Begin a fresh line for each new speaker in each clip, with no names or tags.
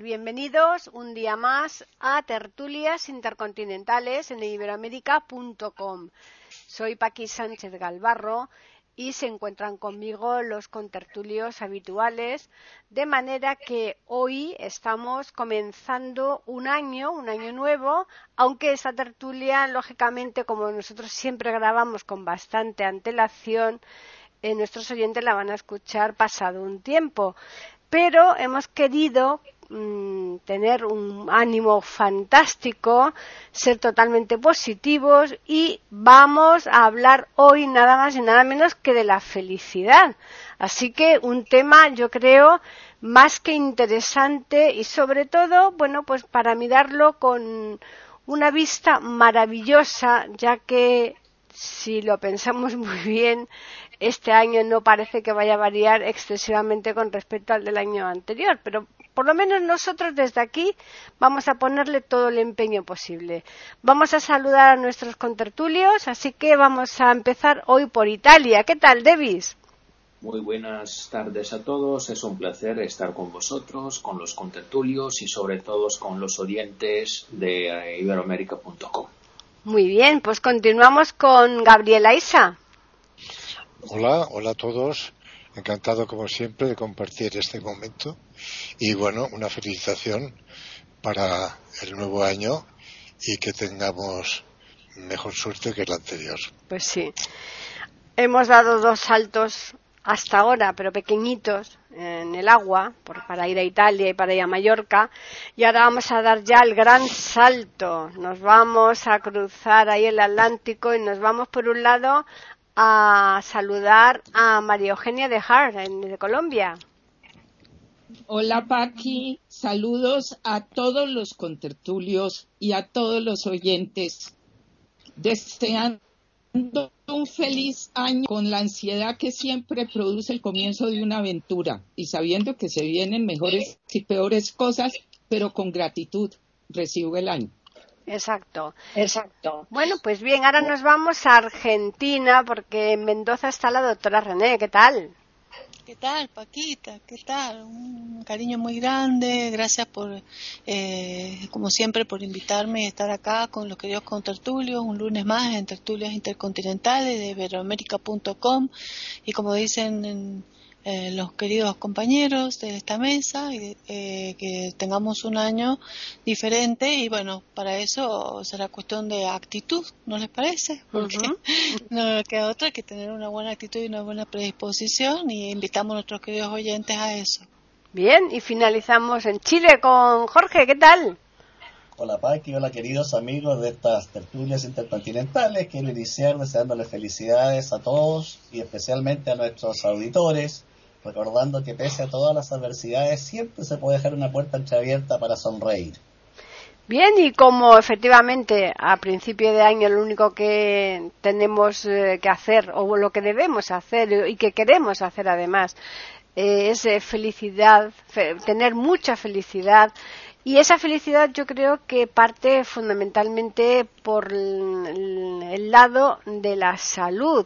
Bienvenidos un día más a Tertulias Intercontinentales en iberoamérica.com. Soy Paqui Sánchez Galvarro y se encuentran conmigo los contertulios habituales, de manera que hoy estamos comenzando un año, un año nuevo, aunque esta tertulia, lógicamente, como nosotros siempre grabamos con bastante antelación, eh, nuestros oyentes la van a escuchar pasado un tiempo pero hemos querido mm, tener un ánimo fantástico, ser totalmente positivos y vamos a hablar hoy nada más y nada menos que de la felicidad. Así que un tema, yo creo, más que interesante y sobre todo, bueno, pues para mirarlo con una vista maravillosa, ya que si lo pensamos muy bien, este año no parece que vaya a variar excesivamente con respecto al del año anterior, pero por lo menos nosotros desde aquí vamos a ponerle todo el empeño posible. Vamos a saludar a nuestros contertulios, así que vamos a empezar hoy por Italia. ¿Qué tal, Devis?
Muy buenas tardes a todos. Es un placer estar con vosotros, con los contertulios y sobre todo con los oyentes de eh, iberoamérica.com.
Muy bien, pues continuamos con Gabriela Isa.
Hola, hola a todos. Encantado como siempre de compartir este momento y bueno, una felicitación para el nuevo año y que tengamos mejor suerte que el anterior.
Pues sí. Hemos dado dos saltos hasta ahora, pero pequeñitos, en el agua, para ir a Italia y para ir a Mallorca. Y ahora vamos a dar ya el gran salto. Nos vamos a cruzar ahí el Atlántico y nos vamos por un lado a saludar a María Eugenia de Hart, de Colombia.
Hola Paqui, saludos a todos los contertulios y a todos los oyentes, deseando un feliz año con la ansiedad que siempre produce el comienzo de una aventura y sabiendo que se vienen mejores y peores cosas, pero con gratitud recibo el año.
Exacto. Exacto. Bueno, pues bien, ahora nos vamos a Argentina porque en Mendoza está la doctora René. ¿Qué tal?
¿Qué tal, Paquita? ¿Qué tal? Un cariño muy grande. Gracias por, eh, como siempre, por invitarme a estar acá con los queridos contertulios, un lunes más en Tertulias Intercontinentales de Iberoamérica.com. Y como dicen en eh, los queridos compañeros de esta mesa y eh, que tengamos un año diferente y bueno, para eso será cuestión de actitud, ¿no les parece? Porque no queda otra que tener una buena actitud y una buena predisposición y invitamos a nuestros queridos oyentes a eso.
Bien, y finalizamos en Chile con Jorge, ¿qué tal?
Hola Paqui, hola queridos amigos de estas tertulias intercontinentales. Quiero iniciar deseándoles felicidades a todos y especialmente a nuestros auditores recordando que pese a todas las adversidades siempre se puede dejar una puerta entreabierta para sonreír.
Bien, y como efectivamente a principio de año lo único que tenemos eh, que hacer, o lo que debemos hacer y que queremos hacer además, eh, es eh, felicidad, tener mucha felicidad. Y esa felicidad yo creo que parte fundamentalmente por el lado de la salud,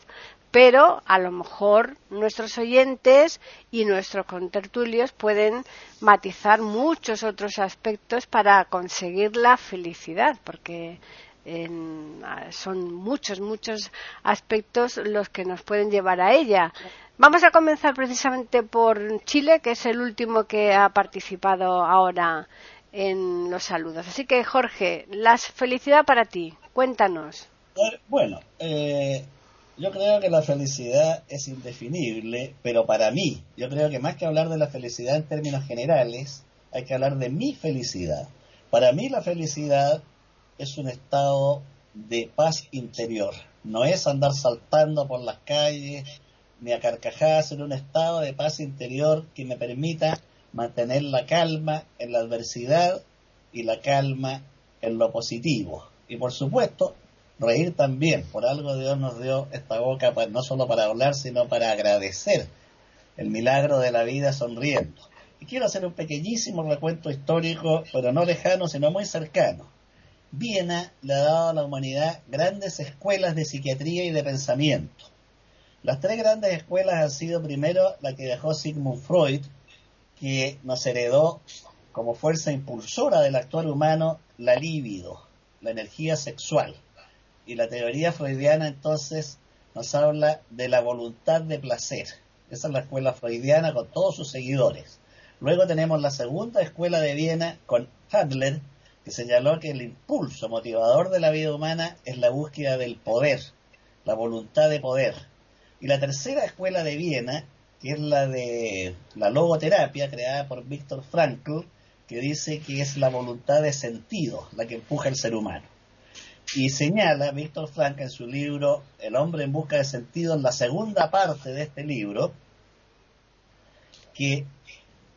pero a lo mejor nuestros oyentes y nuestros contertulios pueden matizar muchos otros aspectos para conseguir la felicidad, porque son muchos, muchos aspectos los que nos pueden llevar a ella. Vamos a comenzar precisamente por Chile, que es el último que ha participado ahora en los saludos. Así que, Jorge, la felicidad para ti. Cuéntanos.
Bueno, eh, yo creo que la felicidad es indefinible, pero para mí, yo creo que más que hablar de la felicidad en términos generales, hay que hablar de mi felicidad. Para mí la felicidad es un estado de paz interior, no es andar saltando por las calles ni a carcajadas, en un estado de paz interior que me permita mantener la calma en la adversidad y la calma en lo positivo. Y por supuesto, reír también. Por algo Dios nos dio esta boca no solo para hablar, sino para agradecer el milagro de la vida sonriendo. Y quiero hacer un pequeñísimo recuento histórico, pero no lejano, sino muy cercano. Viena le ha dado a la humanidad grandes escuelas de psiquiatría y de pensamiento. Las tres grandes escuelas han sido primero la que dejó Sigmund Freud, que nos heredó como fuerza impulsora del actual humano la libido, la energía sexual. Y la teoría freudiana entonces nos habla de la voluntad de placer. Esa es la escuela freudiana con todos sus seguidores. Luego tenemos la segunda escuela de Viena con Adler, que señaló que el impulso motivador de la vida humana es la búsqueda del poder, la voluntad de poder. Y la tercera escuela de Viena, que es la de la logoterapia creada por Víctor Frankl, que dice que es la voluntad de sentido la que empuja al ser humano. Y señala Víctor Frankl en su libro El hombre en busca de sentido, en la segunda parte de este libro, que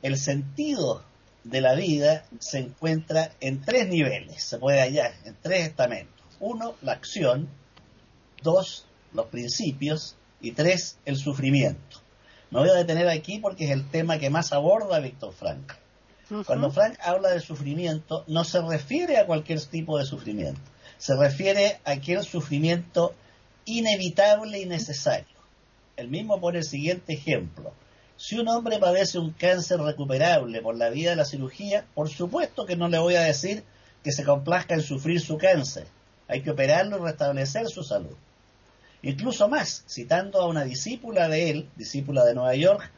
el sentido de la vida se encuentra en tres niveles, se puede hallar en tres estamentos. Uno, la acción. Dos, los principios. Y tres, el sufrimiento. Me voy a detener aquí porque es el tema que más aborda Víctor Frank. Cuando Frank habla de sufrimiento, no se refiere a cualquier tipo de sufrimiento. Se refiere a aquel sufrimiento inevitable y necesario. El mismo pone el siguiente ejemplo. Si un hombre padece un cáncer recuperable por la vía de la cirugía, por supuesto que no le voy a decir que se complazca en sufrir su cáncer. Hay que operarlo y restablecer su salud. Incluso más, citando a una discípula de él, discípula de Nueva York,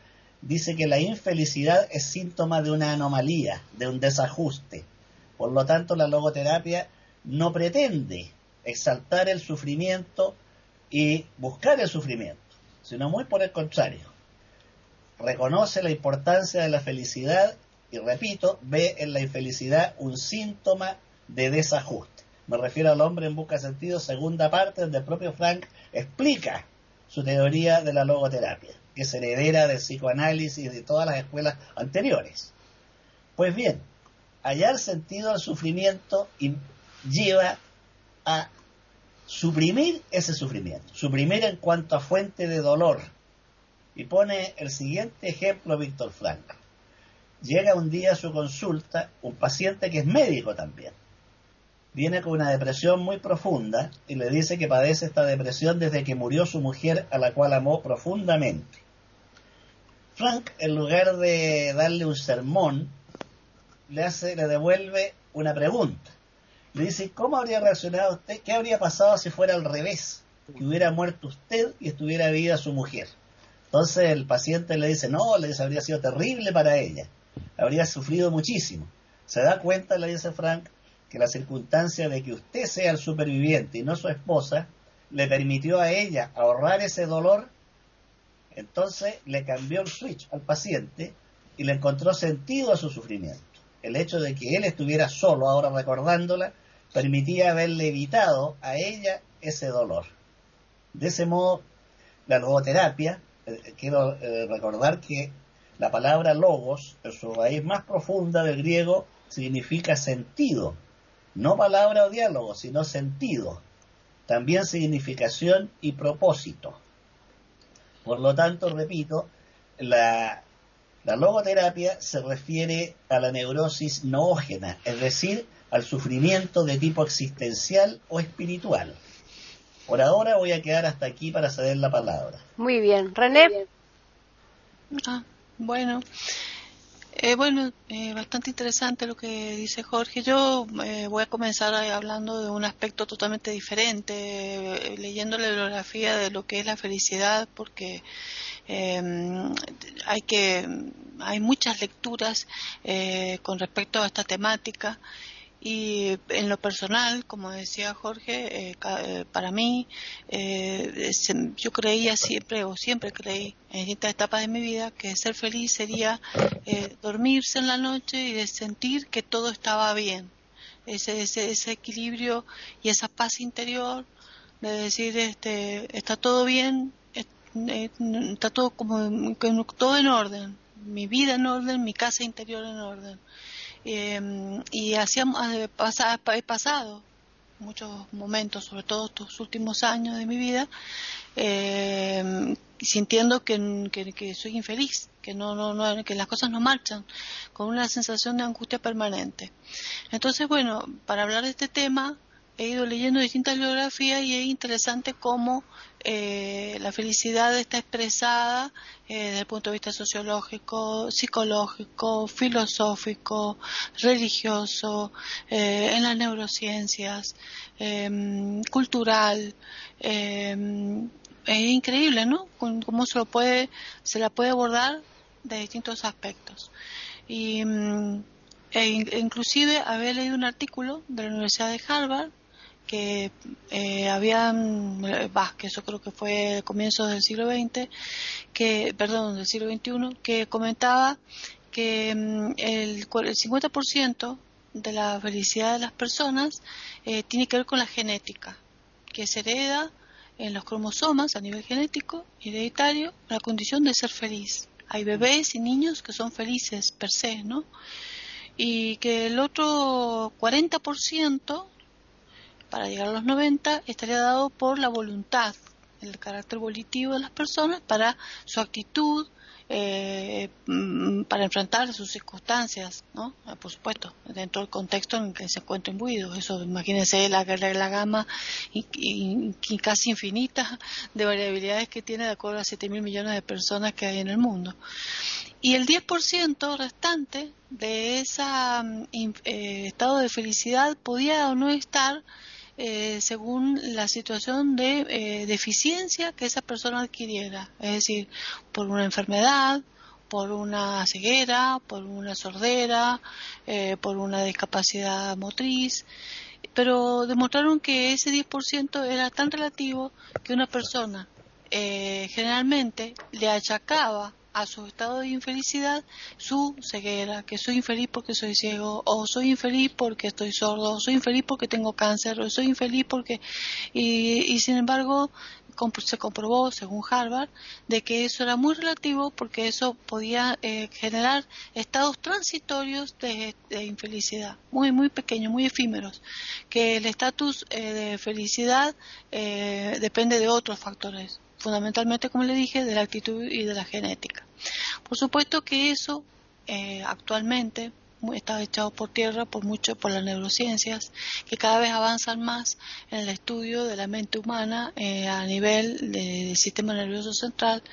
dice que la infelicidad es síntoma de una anomalía, de un desajuste. Por lo tanto, la logoterapia no pretende exaltar el sufrimiento y buscar el sufrimiento, sino muy por el contrario reconoce la importancia de la felicidad y repito, ve en la infelicidad un síntoma de desajuste. Me refiero al hombre en busca de sentido, segunda parte, donde el propio Frank explica su teoría de la logoterapia, que es heredera del psicoanálisis y de todas las escuelas anteriores. Pues bien, hallar sentido al sufrimiento lleva a suprimir ese sufrimiento, suprimir en cuanto a fuente de dolor, y pone el siguiente ejemplo Víctor Frank. Llega un día a su consulta un paciente que es médico también. Viene con una depresión muy profunda y le dice que padece esta depresión desde que murió su mujer a la cual amó profundamente. Frank, en lugar de darle un sermón, le hace, le devuelve una pregunta. Le dice, ¿cómo habría reaccionado usted? ¿Qué habría pasado si fuera al revés? Que hubiera muerto usted y estuviera viva su mujer. Entonces el paciente le dice, no, le dice, habría sido terrible para ella, habría sufrido muchísimo. Se da cuenta, le dice Frank, que la circunstancia de que usted sea el superviviente y no su esposa, le permitió a ella ahorrar ese dolor, entonces le cambió el switch al paciente y le encontró sentido a su sufrimiento. El hecho de que él estuviera solo ahora recordándola permitía haberle evitado a ella ese dolor. De ese modo, la logoterapia eh, quiero eh, recordar que la palabra logos, en su raíz más profunda del griego, significa sentido. No palabra o diálogo, sino sentido. También significación y propósito. Por lo tanto, repito, la, la logoterapia se refiere a la neurosis noógena, es decir, al sufrimiento de tipo existencial o espiritual. Por ahora voy a quedar hasta aquí para ceder la palabra.
Muy bien. René.
Ah, bueno. Eh, bueno, eh, bastante interesante lo que dice Jorge. Yo eh, voy a comenzar hablando de un aspecto totalmente diferente, leyendo la bibliografía de lo que es la felicidad, porque hay que hay muchas lecturas con respecto a esta temática y en lo personal, como decía Jorge, eh, eh, para mí, eh, yo creía siempre o siempre creí en esta etapa de mi vida que ser feliz sería dormirse en la noche y de sentir que todo estaba bien. Ese, ese, ese equilibrio y esa paz interior de decir este está todo bien está todo como todo en orden mi vida en orden mi casa interior en orden em, y hacíamos, he pasado muchos momentos, sobre todo estos últimos años de mi vida, eh, sintiendo que, que, soy infeliz, que, no, no, no, que las cosas no marchan, con una sensación de angustia permanente. Entonces, bueno, para hablar de este tema, he ido leyendo distintas biografías y es interesante cómo eh, la felicidad está expresada eh, desde el punto de vista sociológico, psicológico, filosófico, religioso, eh, en las neurociencias, em, cultural. Em, es increíble, ¿no? Cómo se lo puede, se la puede abordar de distintos aspectos. Y mm, e inclusive había leído un artículo de la Universidad de Harvard que eh, habían, que eso creo que fue comienzos del siglo XX, que, perdón, del siglo XXI, que comentaba que mm, el, el 50% de la felicidad de las personas eh, tiene que ver con la genética, que se hereda en los cromosomas a nivel genético, hereditario, la condición de ser feliz. Hay bebés y niños que son felices per se, ¿no? Y que el otro 40% para llegar a los 90 estaría dado por la voluntad, el carácter volitivo de las personas para su actitud, eh, mm, para enfrentar sus circunstancias, ¿no? Ah, por supuesto, dentro del contexto en que se encuentra imbuido. Eso, imagínense la, la, gama y, casi infinita de variabilidades que tiene de acuerdo a 7 mil millones de personas que hay en el mundo. Y el 10% restante de ese mm, eh, estado de felicidad podía o no estar eh, según la situación de eh, deficiencia que esa persona adquiriera, es decir, por una enfermedad, por una ceguera, por una sordera, eh, por una discapacidad motriz, pero demostraron que ese 10% era tan relativo que una persona generalmente le achacaba a su estado de infelicidad su ceguera, que soy infeliz porque soy ciego, o soy infeliz porque estoy sordo, o soy infeliz porque tengo cáncer, o soy infeliz porque... Y, sin embargo, se comprobó, según Harvard, de que eso era muy relativo porque eso podía eh, generar estados transitorios de, infelicidad, muy, muy pequeños, muy efímeros, que el estatus eh, de felicidad eh, depende de otros factores, fundamentalmente, como le dije, de la actitud y de la genética. Por supuesto que eso eh, actualmente está echado por tierra por mucho por las neurociencias que cada vez avanzan más en el estudio de la mente humana eh, a nivel del sistema nervioso central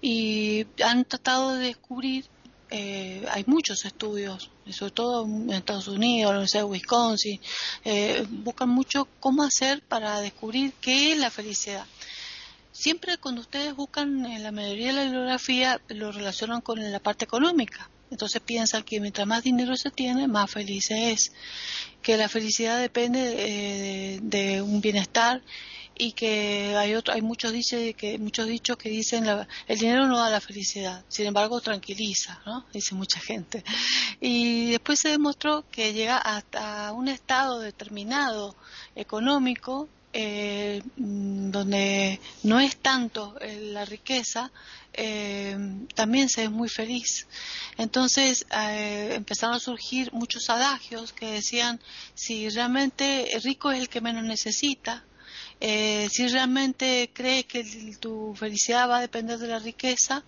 y han tratado de descubrir eh, hay muchos estudios, sobre todo en Estados Unidos, en la Universidad de Wisconsin, buscan mucho cómo hacer para descubrir qué es la felicidad. Siempre cuando ustedes buscan en la mayoría de la bibliografía lo relacionan con la parte económica. Entonces piensan que mientras más dinero se tiene, más feliz se es. Que la felicidad depende de, un bienestar y que hay otro, hay muchos dichos que muchos dichos que dicen el dinero no da la felicidad, sin embargo tranquiliza, ¿no? Dice mucha gente. Y después se demostró que llega hasta un estado determinado económico eh, mm, donde no es tanto eh, la riqueza, eh, también se es muy feliz. Entonces empezaron a surgir muchos adagios que decían, si realmente rico es el que menos necesita, si realmente crees que tu felicidad va a depender de la riqueza,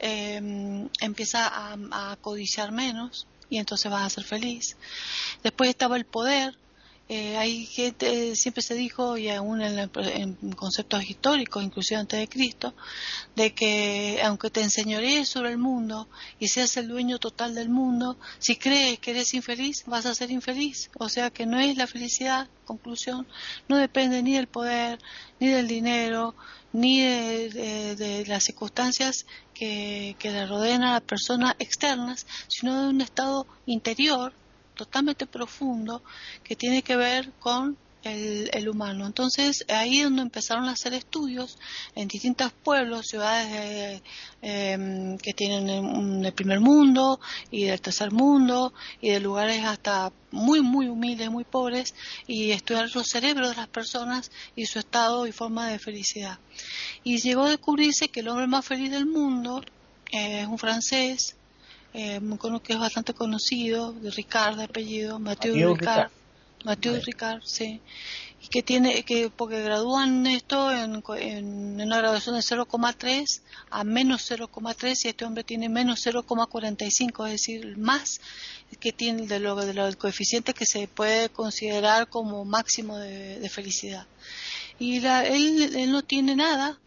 empieza a, a codiciar menos y entonces vas a ser feliz. Después estaba el poder, eh, hay gente, siempre se dijo, y aún en, conceptos históricos, inclusive antes de Cristo, de que aunque te enseñorees sobre el mundo y seas el dueño total del mundo, si crees que eres infeliz, vas a ser infeliz. O sea que no es la felicidad, conclusión, no depende ni del poder, ni del dinero, ni de, las circunstancias que, le rodean a las personas externas, sino de un estado interior totalmente profundo que tiene que ver con el, humano. Entonces, ahí es donde empezaron a hacer estudios en distintos pueblos, ciudades em, que tienen el primer mundo y del tercer mundo y de lugares hasta muy, muy humildes, muy pobres, y estudiar los cerebros de las personas y su estado y forma de felicidad. Y llegó a descubrirse que el hombre más feliz del mundo es un francés eh, que es bastante conocido, de Ricard, de apellido, Mateo Ricard. Mateo Ricard, sí. Y que tiene, que porque gradúan esto en, en una graduación de 0,3 a menos 0,3 y este hombre tiene menos 0,45, es decir, más que tiene de lo, del coeficiente que se puede considerar como máximo de, felicidad. Y la, él, él no tiene nada,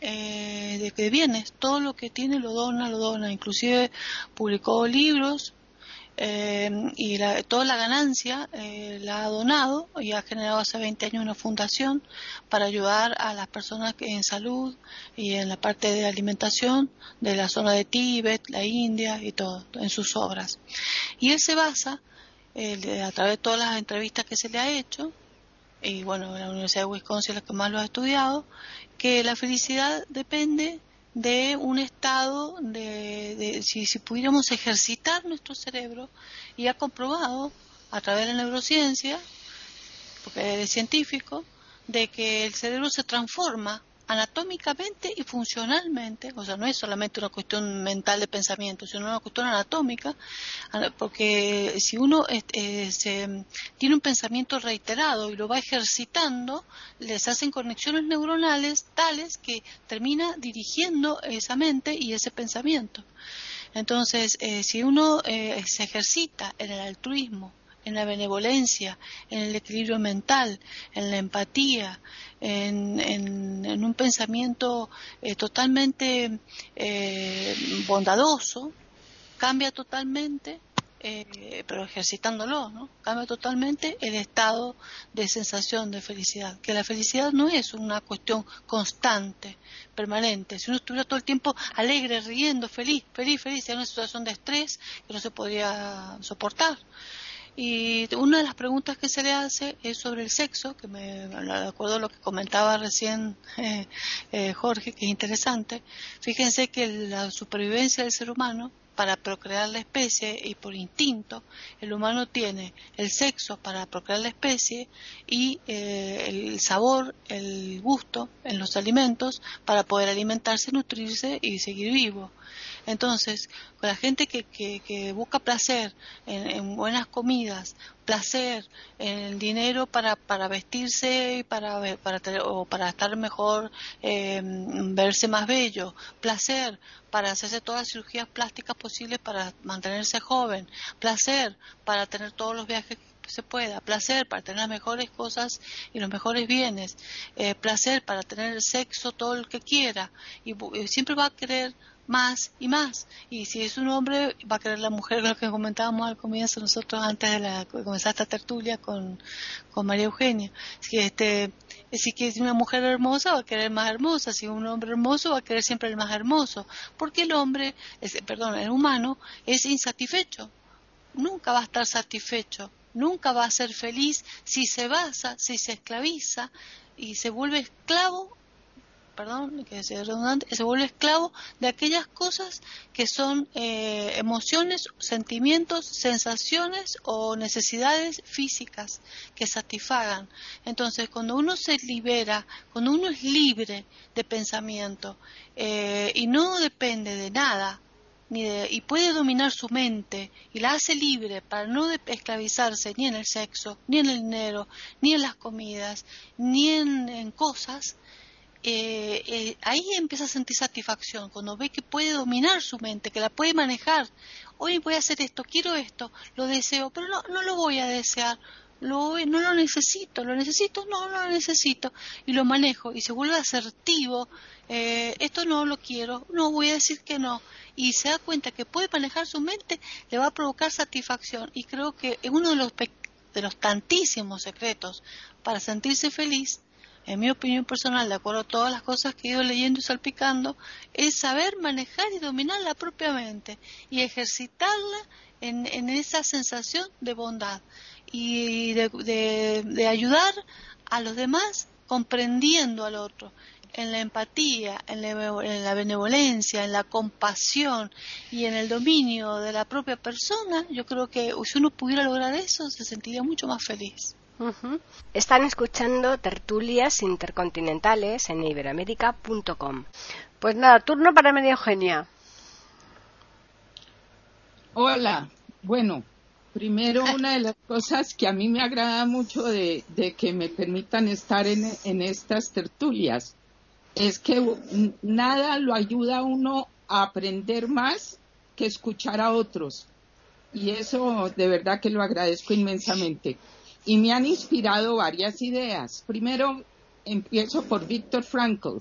eh, de que bienes, todo lo que tiene lo dona, lo dona, inclusive publicó libros eh, y toda la ganancia eh, la ha donado y ha generado hace 20 años una fundación para ayudar a las personas en salud y en la parte de alimentación de la zona de Tíbet, la India y todo, en sus obras. Y él se basa, a través de todas las entrevistas que se le ha hecho, y bueno, la Universidad de Wisconsin es la que más lo ha estudiado, que la felicidad depende de un estado de, si, si, pudiéramos ejercitar nuestro cerebro y ha comprobado a través de la neurociencia, porque es científico, de que el cerebro se transforma anatómicamente y funcionalmente, o sea, no es solamente una cuestión mental de pensamiento, sino una cuestión anatómica, porque si uno eh, tiene un pensamiento reiterado y lo va ejercitando, les hacen conexiones neuronales tales que termina dirigiendo esa mente y ese pensamiento. Entonces, eh, si uno eh, se ejercita en el altruismo, en la benevolencia, en el equilibrio mental, en la empatía, en, un pensamiento eh, totalmente eh, bondadoso, cambia totalmente, eh, pero ejercitándolo, ¿no? cambia totalmente el estado de sensación de felicidad. Que la felicidad no es una cuestión constante, permanente. Si uno estuviera todo el tiempo alegre, riendo, feliz, feliz, feliz, es una situación de estrés que no se podría soportar. Y una de las preguntas que se le hace es sobre el sexo, que me de acuerdo a lo que comentaba recién eh, eh, Jorge, que es interesante. Fíjense que la supervivencia del ser humano para procrear la especie y por instinto el humano tiene el sexo para procrear la especie y eh, el sabor, el gusto en los alimentos para poder alimentarse, nutrirse y seguir vivo. Entonces, con la gente que, que, busca placer en, buenas comidas, placer en el dinero para, para vestirse y para, para, o para estar mejor, em, verse más bello, placer para hacerse todas las cirugías plásticas posibles para mantenerse joven, placer para tener todos los viajes que se pueda, placer para tener las mejores cosas y los mejores bienes, eh, placer para tener sexo todo el que quiera y siempre va a querer más y más. Y si es un hombre, va a querer la mujer, lo que comentábamos al comienzo nosotros antes de, la, comenzar esta tertulia con, con María Eugenia. Si, este, si es una mujer hermosa, va a querer más hermosa. Si es un hombre hermoso, va a querer siempre el más hermoso. Porque el hombre, perdón, el humano, es insatisfecho. Nunca va a estar satisfecho. Nunca va a ser feliz si se basa, si se esclaviza y se vuelve esclavo perdón, que sea redundante, se vuelve esclavo de aquellas cosas que son eh, emociones, sentimientos, sensaciones o necesidades físicas que satisfagan. Entonces, cuando uno se libera, cuando uno es libre de pensamiento eh, y no depende de nada, ni y puede dominar su mente y la hace libre para no esclavizarse ni en el sexo, ni en el dinero, ni en las comidas, ni en cosas, eh, eh, ahí empieza a sentir satisfacción, cuando ve que puede dominar su mente, que la puede manejar. Hoy voy a hacer esto, quiero esto, lo deseo, pero no, lo voy a desear, lo, no lo necesito, lo necesito, no, lo necesito, y lo manejo, y se vuelve asertivo, eh, esto no lo quiero, no voy a decir que no, y se da cuenta que puede manejar su mente, le va a provocar satisfacción, y creo que uno de los, de los tantísimos secretos para sentirse feliz en mi opinión personal, de acuerdo a todas las cosas que he ido leyendo y salpicando, es saber manejar y dominar la propia mente y ejercitarla en, esa sensación de bondad y de, ayudar a los demás comprendiendo al otro en la empatía, en la, benevolencia, en la compasión y en el dominio de la propia persona, yo creo que si uno pudiera lograr eso, se sentiría mucho más feliz.
Están escuchando tertulias intercontinentales en iberoamérica.com. Pues nada, turno para Media Eugenia.
Hola, bueno, primero una de las cosas que a mí me agrada mucho de, que me permitan estar en, en, estas tertulias es que nada lo ayuda a uno a aprender más que escuchar a otros. Y eso de verdad que lo agradezco inmensamente. Y me han inspirado varias ideas. Primero, empiezo por Víctor Frankl,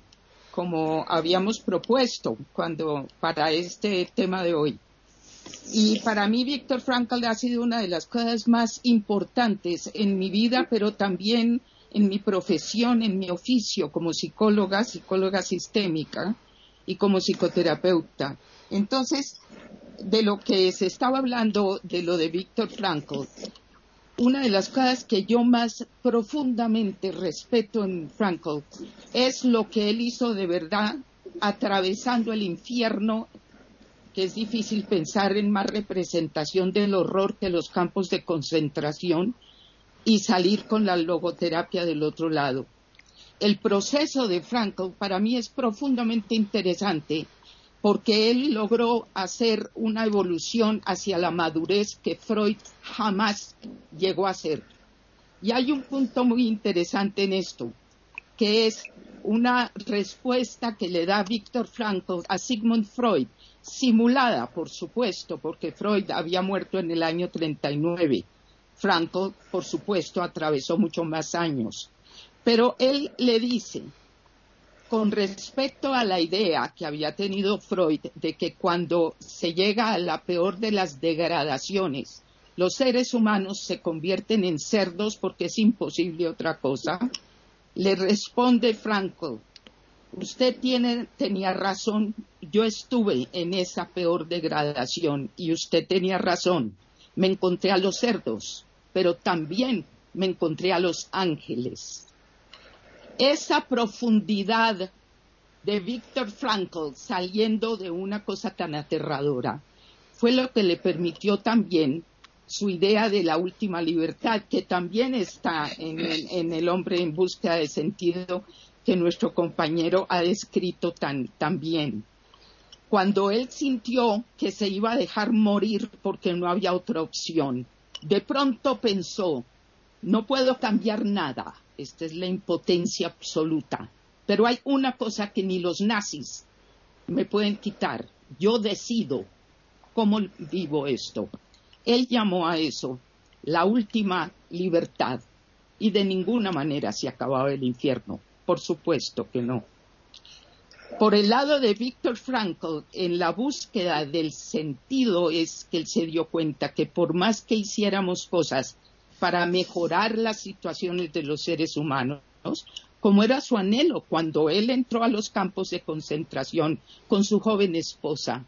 como habíamos propuesto cuando para este tema de hoy. Y para mí Víctor Frankl ha sido una de las cosas más importantes en mi vida, pero también en mi profesión, en mi oficio como psicóloga, psicóloga sistémica y como psicoterapeuta. Entonces, de lo que se estaba hablando, de lo de Víctor Frankl, una de las cosas que yo más profundamente respeto en Frankl es lo que él hizo de verdad atravesando el infierno, que es difícil pensar en más representación del horror que los campos de concentración, y salir con la logoterapia del otro lado. El proceso de Frankl para mí es profundamente interesante porque él logró hacer una evolución hacia la madurez que Freud jamás llegó a hacer. Y hay un punto muy interesante en esto, que es una respuesta que le da Víctor Frankl a Sigmund Freud, simulada, por supuesto, porque Freud había muerto en el año 39. Frankl, por supuesto, atravesó mucho más años. Pero él le dice, con respecto a la idea que había tenido Freud de que cuando se llega a la peor de las degradaciones, los seres humanos se convierten en cerdos porque es imposible otra cosa, le responde Franco, usted tiene, tenía razón, yo estuve en esa peor degradación y usted tenía razón, me encontré a los cerdos, pero también me encontré a los ángeles esa profundidad de Víctor Frankl saliendo de una cosa tan aterradora fue lo que le permitió también su idea de la última libertad, que también está en el, hombre en búsqueda de sentido que nuestro compañero ha descrito tan, tan bien. Cuando él sintió que se iba a dejar morir porque no había otra opción, de pronto pensó, no puedo cambiar nada, esta es la impotencia absoluta. Pero hay una cosa que ni los nazis me pueden quitar. Yo decido cómo vivo esto. Él llamó a eso la última libertad y de ninguna manera se acababa el infierno. Por supuesto que no. Por el lado de Víctor Frankl, en la búsqueda del sentido es que él se dio cuenta que por más que hiciéramos cosas para mejorar las situaciones de los seres humanos, como era su anhelo cuando él entró a los campos de concentración con su joven esposa.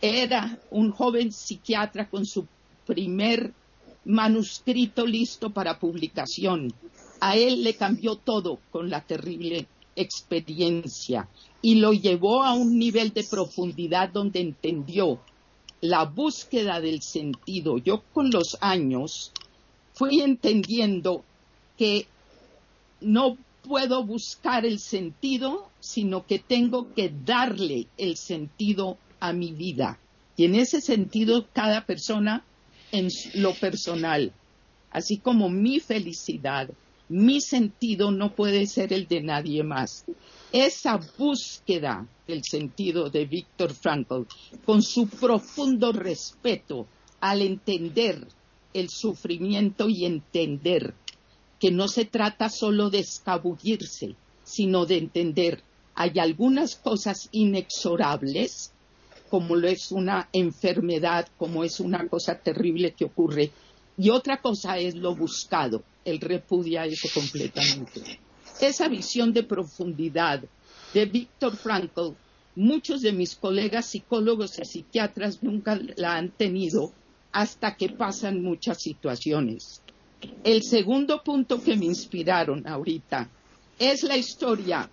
Era un joven psiquiatra con su primer manuscrito listo para publicación. A él le cambió todo con la terrible experiencia y lo llevó a un nivel de profundidad donde entendió la búsqueda del sentido. Yo con los años fui entendiendo que no puedo buscar el sentido, sino que tengo que darle el sentido a mi vida. Y en ese sentido, cada persona en lo personal, así como mi felicidad, mi sentido no puede ser el de nadie más. Esa búsqueda del sentido de Víctor Frankl, con su profundo respeto al entender el sufrimiento y entender que no se trata solo de escabullirse, sino de entender hay algunas cosas inexorables, como lo es una enfermedad, como es una cosa terrible que ocurre, y otra cosa es lo buscado, el repudia eso completamente. Esa visión de profundidad de Víctor Frankl, muchos de mis colegas psicólogos y psiquiatras nunca la han tenido hasta que pasan muchas situaciones. El segundo punto que me inspiraron ahorita es la historia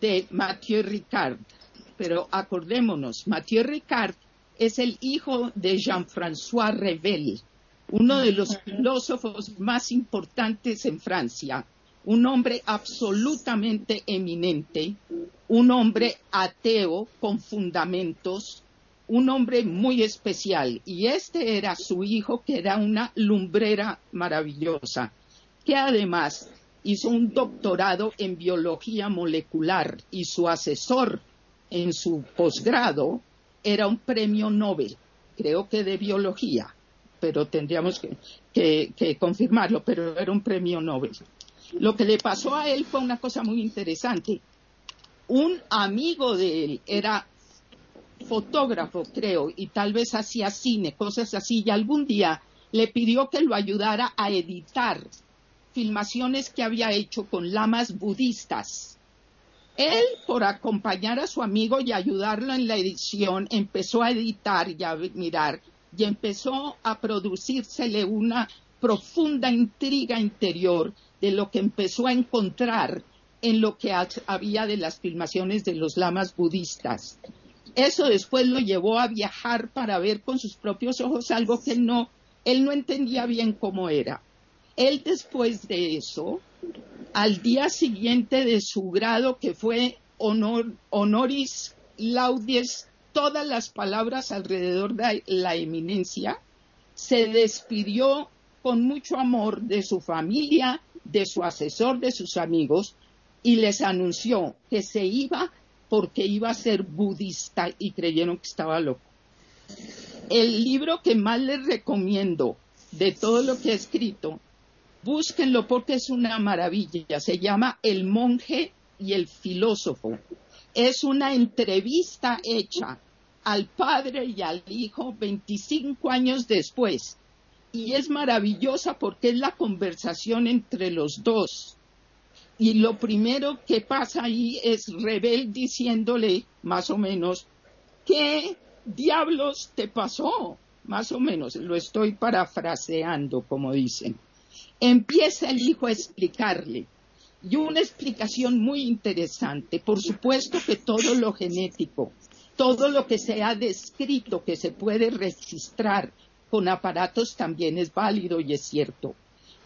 de Mathieu Ricard. Pero acordémonos, Mathieu Ricard es el hijo de Jean-François Revel, uno de los filósofos más importantes en Francia, un hombre absolutamente eminente, un hombre ateo con fundamentos, un hombre muy especial y este era su hijo que era una lumbrera maravillosa, que además hizo un doctorado en biología molecular y su asesor en su posgrado era un premio Nobel, creo que de biología, pero tendríamos que, que confirmarlo, pero era un premio Nobel. Lo que le pasó a él fue una cosa muy interesante. Un amigo de él era fotógrafo, creo, y tal vez hacía cine, cosas así, y algún día le pidió que lo ayudara a editar filmaciones que había hecho con lamas budistas. Él, por acompañar a su amigo y ayudarlo en la edición, empezó a editar y a mirar, y empezó a producírsele una profunda intriga interior de lo que empezó a encontrar en lo que había de las filmaciones de los lamas budistas. Eso después lo llevó a viajar para ver con sus propios ojos algo que no, él no entendía bien cómo era. Él después de eso, al día siguiente de su grado, que fue honor, honoris laudes, todas las palabras alrededor de la eminencia, se despidió con mucho amor de su familia, de su asesor, de sus amigos, y les anunció que se iba porque iba a ser budista y creyeron que estaba loco. El libro que más les recomiendo de todo lo que he escrito, búsquenlo porque es una maravilla. Se llama El monje y el filósofo. Es una entrevista hecha al padre y al hijo 25 años después. Y es maravillosa porque es la conversación entre los dos y lo primero que pasa ahí es Rebel diciéndole, más o menos, ¿qué diablos te pasó? Más o menos, lo estoy parafraseando, como dicen. Empieza el hijo a explicarle. Y una explicación muy interesante. Por supuesto que todo lo genético, todo lo que se ha descrito, que se puede registrar con aparatos, también es válido y es cierto.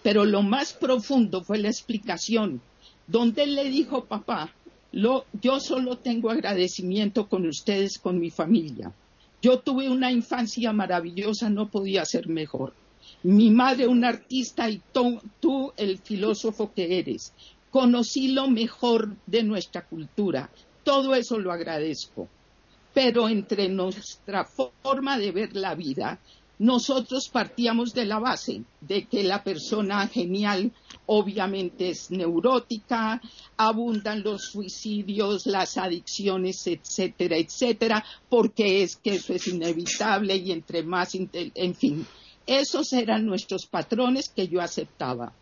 Pero lo más profundo fue la explicación donde él le dijo, papá, yo solo tengo agradecimiento con ustedes, con mi familia. Yo tuve una infancia maravillosa, no podía ser mejor. Mi madre una artista y tú el filósofo que eres. Conocí lo mejor de nuestra cultura. Todo eso lo agradezco. Pero entre nuestra forma de ver la vida nosotros partíamos de la base de que la persona genial obviamente es neurótica, abundan los suicidios, las adicciones, etcétera, etcétera, porque es que eso es inevitable y entre más, en fin, esos eran nuestros patrones que yo aceptaba.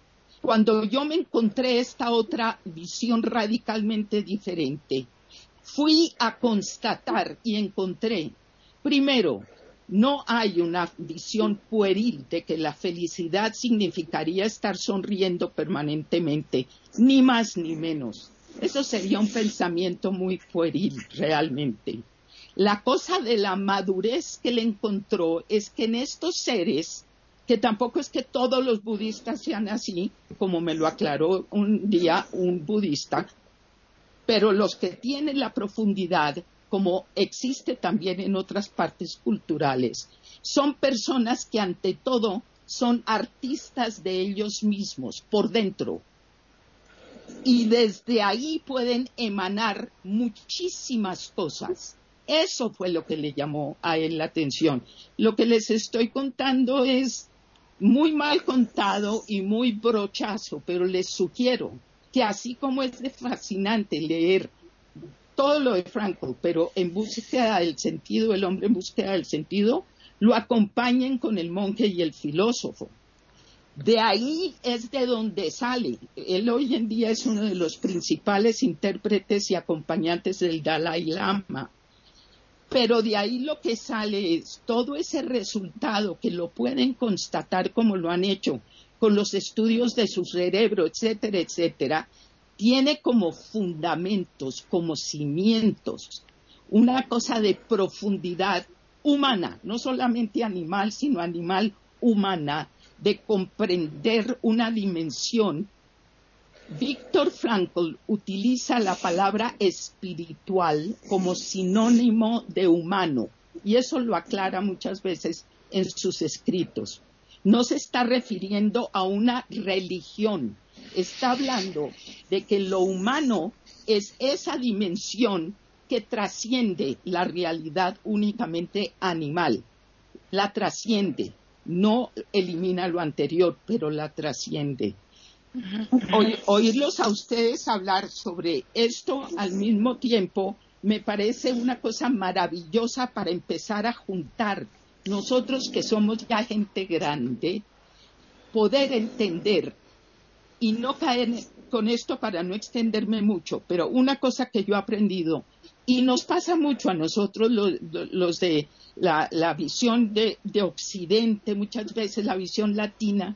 Cuando yo me encontré esta otra visión radicalmente diferente, fui a constatar y encontré, primero, no hay una visión pueril de que la felicidad significaría estar sonriendo permanentemente, ni más ni menos. Eso sería un pensamiento muy pueril realmente. La cosa de la madurez que le encontró es que en estos seres, que tampoco es que todos los budistas sean así, como me lo aclaró un día un budista, pero los que tienen la profundidad como existe también en otras partes culturales. Son personas que ante todo son artistas de ellos mismos por dentro. Y desde ahí pueden emanar muchísimas cosas. Eso fue lo que le llamó a él la atención. Lo que les estoy contando es muy mal contado y muy brochazo, pero les sugiero que así como es fascinante leer todo lo de Franco, pero en búsqueda del sentido, el hombre en búsqueda del sentido, lo acompañen con el monje y el filósofo. De ahí es de donde sale. Él hoy en día es uno de los principales intérpretes y acompañantes del Dalai Lama. Pero de ahí lo que sale es todo ese resultado que lo pueden constatar como lo han hecho con los estudios de su cerebro, etcétera, etcétera, tiene como fundamentos, como cimientos, una cosa de profundidad humana, no solamente animal, sino animal humana, de comprender una dimensión. Víctor Frankl utiliza la palabra espiritual como sinónimo de humano. y eso lo aclara muchas veces en sus escritos. No se está refiriendo a una religión, está hablando de que lo humano es esa dimensión que trasciende la realidad únicamente animal. La trasciende, no elimina lo anterior, pero la trasciende. oírlos a ustedes hablar sobre esto al mismo tiempo me parece una cosa maravillosa para empezar a juntar nosotros que somos ya gente grande, poder entender y no caer con esto para no extenderme mucho, pero una cosa que yo he aprendido y nos pasa mucho a nosotros los, de la, visión de, Occidente, muchas veces la visión latina,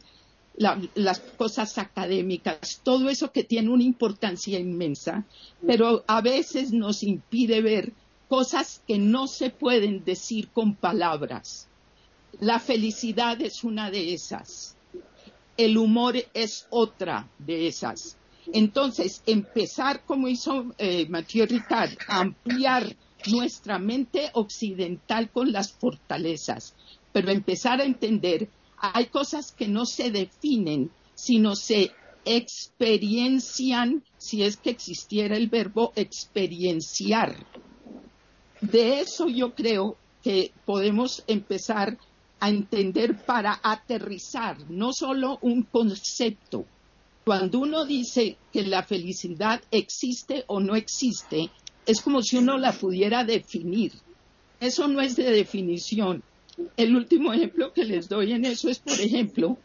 las cosas académicas, todo eso que tiene una importancia inmensa, pero a veces nos impide ver cosas que no se pueden decir con palabras. La felicidad es una de esas. El humor es otra de esas. Entonces, empezar, como hizo eh, Mathieu Ricard, a ampliar nuestra mente occidental con las fortalezas, pero empezar a entender, hay cosas que no se definen, sino se experiencian, si es que existiera el verbo experienciar. De eso yo creo que podemos empezar a entender para aterrizar no solo un concepto. Cuando uno dice que la felicidad existe o no existe, es como si uno la pudiera definir. Eso no es de definición. El último ejemplo que les doy en eso es, por ejemplo,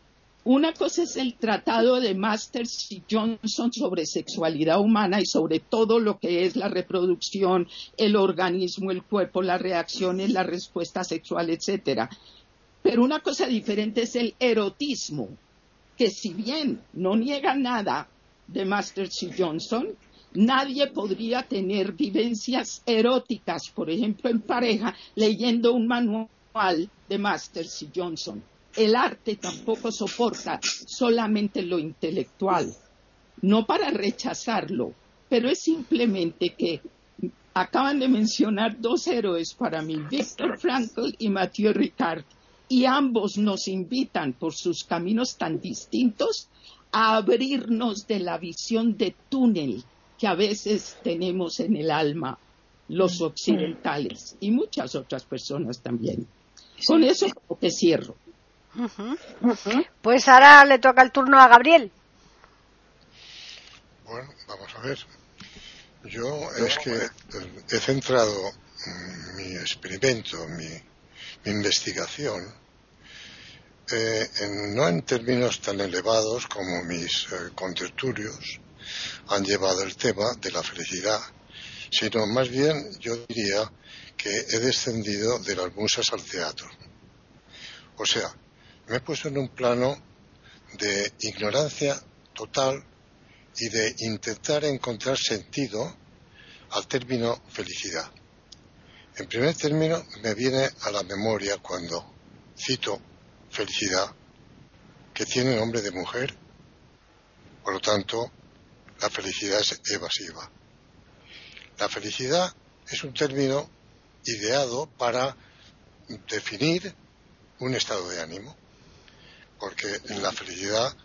una cosa es el tratado de Masters y Johnson sobre sexualidad humana y sobre todo lo que es la reproducción, el organismo, el cuerpo, las reacciones, la respuesta sexual, etcétera. Pero una cosa diferente es el erotismo, que si bien no niega nada de Masters y Johnson, nadie podría tener vivencias eróticas, por ejemplo, en pareja, leyendo un manual de Masters y Johnson. El arte tampoco soporta solamente lo intelectual, no para rechazarlo, pero es simplemente que acaban de mencionar dos héroes para mí, Víctor Frankl y Mathieu Ricard y ambos nos invitan por sus caminos tan distintos a abrirnos de la visión de túnel que a veces tenemos en el alma los occidentales y muchas otras personas también. Con eso te cierro.
Pues ahora le toca el turno a Gabriel.
Bueno, vamos a ver. Yo es que he centrado mi experimento, mi, mi investigación, eh, no en términos tan elevados como mis eh, contertulios han llevado el tema de la felicidad, sino más bien yo diría que he descendido de las musas al teatro. O sea, me he puesto en un plano de ignorancia total y de intentar encontrar sentido al término felicidad. En primer término, me viene a la memoria cuando cito felicidad, que tiene nombre de mujer, por lo tanto, la felicidad es evasiva. La felicidad es un término ideado para definir un estado de ánimo, porque la felicidad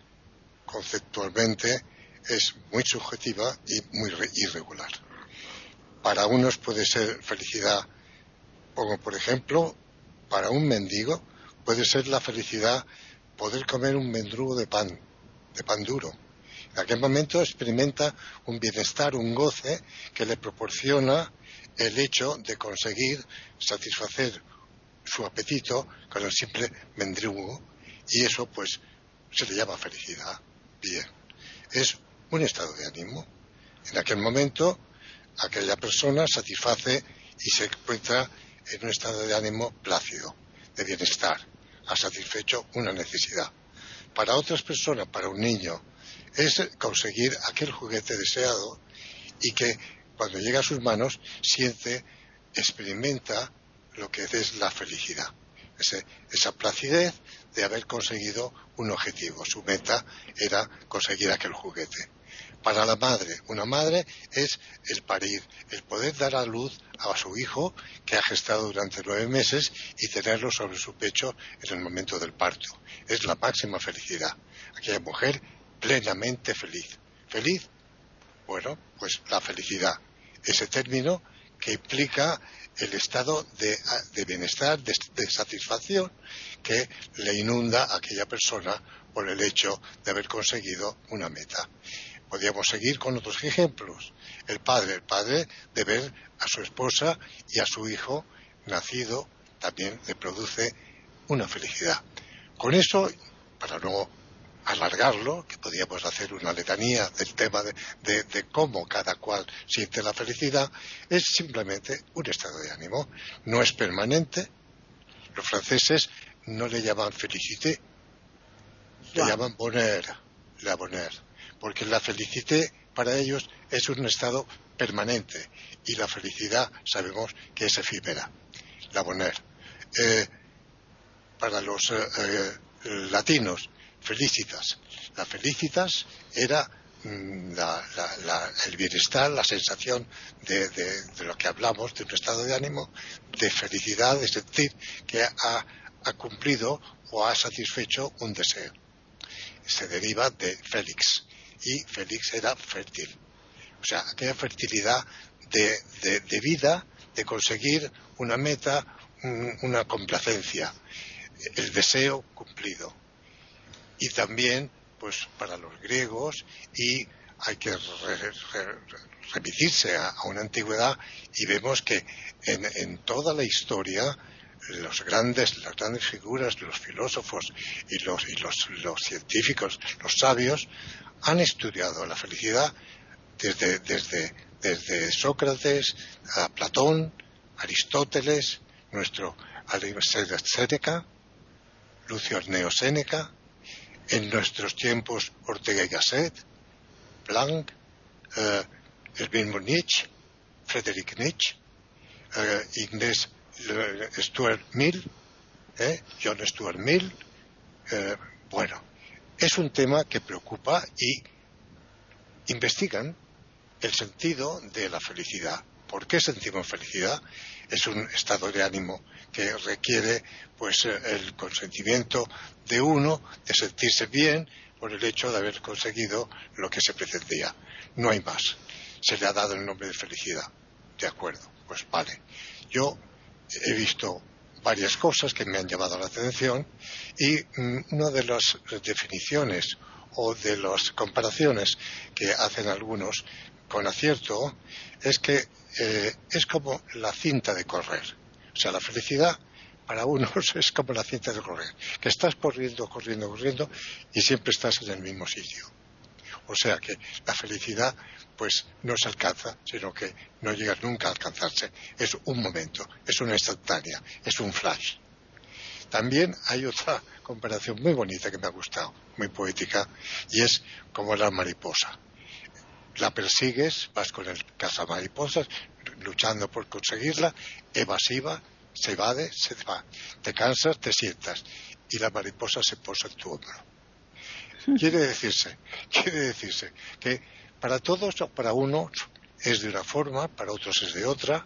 conceptualmente es muy subjetiva y muy irregular. Para unos puede ser felicidad como por ejemplo, para un mendigo puede ser la felicidad poder comer un mendrugo de pan, de pan duro. En aquel momento experimenta un bienestar, un goce que le proporciona el hecho de conseguir satisfacer su apetito con el simple mendrugo y eso pues se le llama felicidad. Bien, es un estado de ánimo. En aquel momento aquella persona satisface y se encuentra en un estado de ánimo plácido, de bienestar, ha satisfecho una necesidad. Para otras personas, para un niño, es conseguir aquel juguete deseado y que cuando llega a sus manos siente, experimenta lo que es la felicidad, esa placidez de haber conseguido un objetivo. Su meta era conseguir aquel juguete. Para la madre. Una madre es el parir, el poder dar a luz a su hijo que ha gestado durante nueve meses y tenerlo sobre su pecho en el momento del parto. Es la máxima felicidad. Aquella mujer plenamente feliz. ¿Feliz? Bueno, pues la felicidad. Ese término que implica el estado de, bienestar, de, satisfacción que le inunda a aquella persona por el hecho de haber conseguido una meta. Podríamos seguir con otros ejemplos. El padre, el padre de ver a su esposa y a su hijo nacido también le produce una felicidad. Con eso, para no alargarlo, que podríamos hacer una letanía del tema de, cómo cada cual siente la felicidad, es simplemente un estado de ánimo. No es permanente. Los franceses no le llaman felicité, le llaman bonheur, la bonheur, porque la felicité para ellos es un estado permanente y la felicidad sabemos que es efímera, la bonheur. Eh, para los eh, eh, latinos, felicitas. La felicitas era mm, el bienestar, la sensación de, lo que hablamos, de un estado de ánimo, de felicidad, de sentir que ha, cumplido o ha satisfecho un deseo. Se deriva de Félix y Félix era fértil. O sea, aquella fertilidad de, vida, de conseguir una meta, una complacencia, el deseo cumplido y también pues para los griegos y hay que remitirse a, una antigüedad y vemos que en, toda la historia los grandes, las grandes figuras, los filósofos y los, y los, los científicos, los sabios, han estudiado la felicidad desde, desde, desde Sócrates a Platón, Aristóteles, nuestro Séneca, Lucio Arneo Séneca, en nuestros tiempos Ortega y Gasset, Planck, eh, el mismo Nietzsche, Friedrich Nietzsche, eh, Stuart Mill, eh, John Stuart Mill. bueno, es un tema que preocupa y investigan el sentido de la felicidad. ¿Por qué sentimos felicidad? Es un estado de ánimo que requiere pues eh, el consentimiento de uno de sentirse bien por el hecho de haber conseguido lo que se pretendía. No hay más. Se le ha dado el nombre de felicidad. De acuerdo, pues vale. Yo he visto varias cosas que me han llamado la atención y mm, una de las definiciones o de las comparaciones que hacen algunos con acierto es que eh, es como la cinta de correr. O sea, la felicidad para unos es como la cinta de correr, que estás corriendo, corriendo, corriendo y siempre estás en el mismo sitio. O sea que la felicidad pues no se alcanza, sino que no llega nunca a alcanzarse. Es un momento, es una instantánea, es un flash. También hay otra comparación muy bonita que me ha gustado, muy poética, y es como la mariposa. La persigues, vas con el mariposas luchando por conseguirla, evasiva, se evade, se va. Te cansas, te sientas y la mariposa se posa en tu hombro. Quiere decirse, quiere decirse que para todos o para unos es de una forma, para otros es de otra,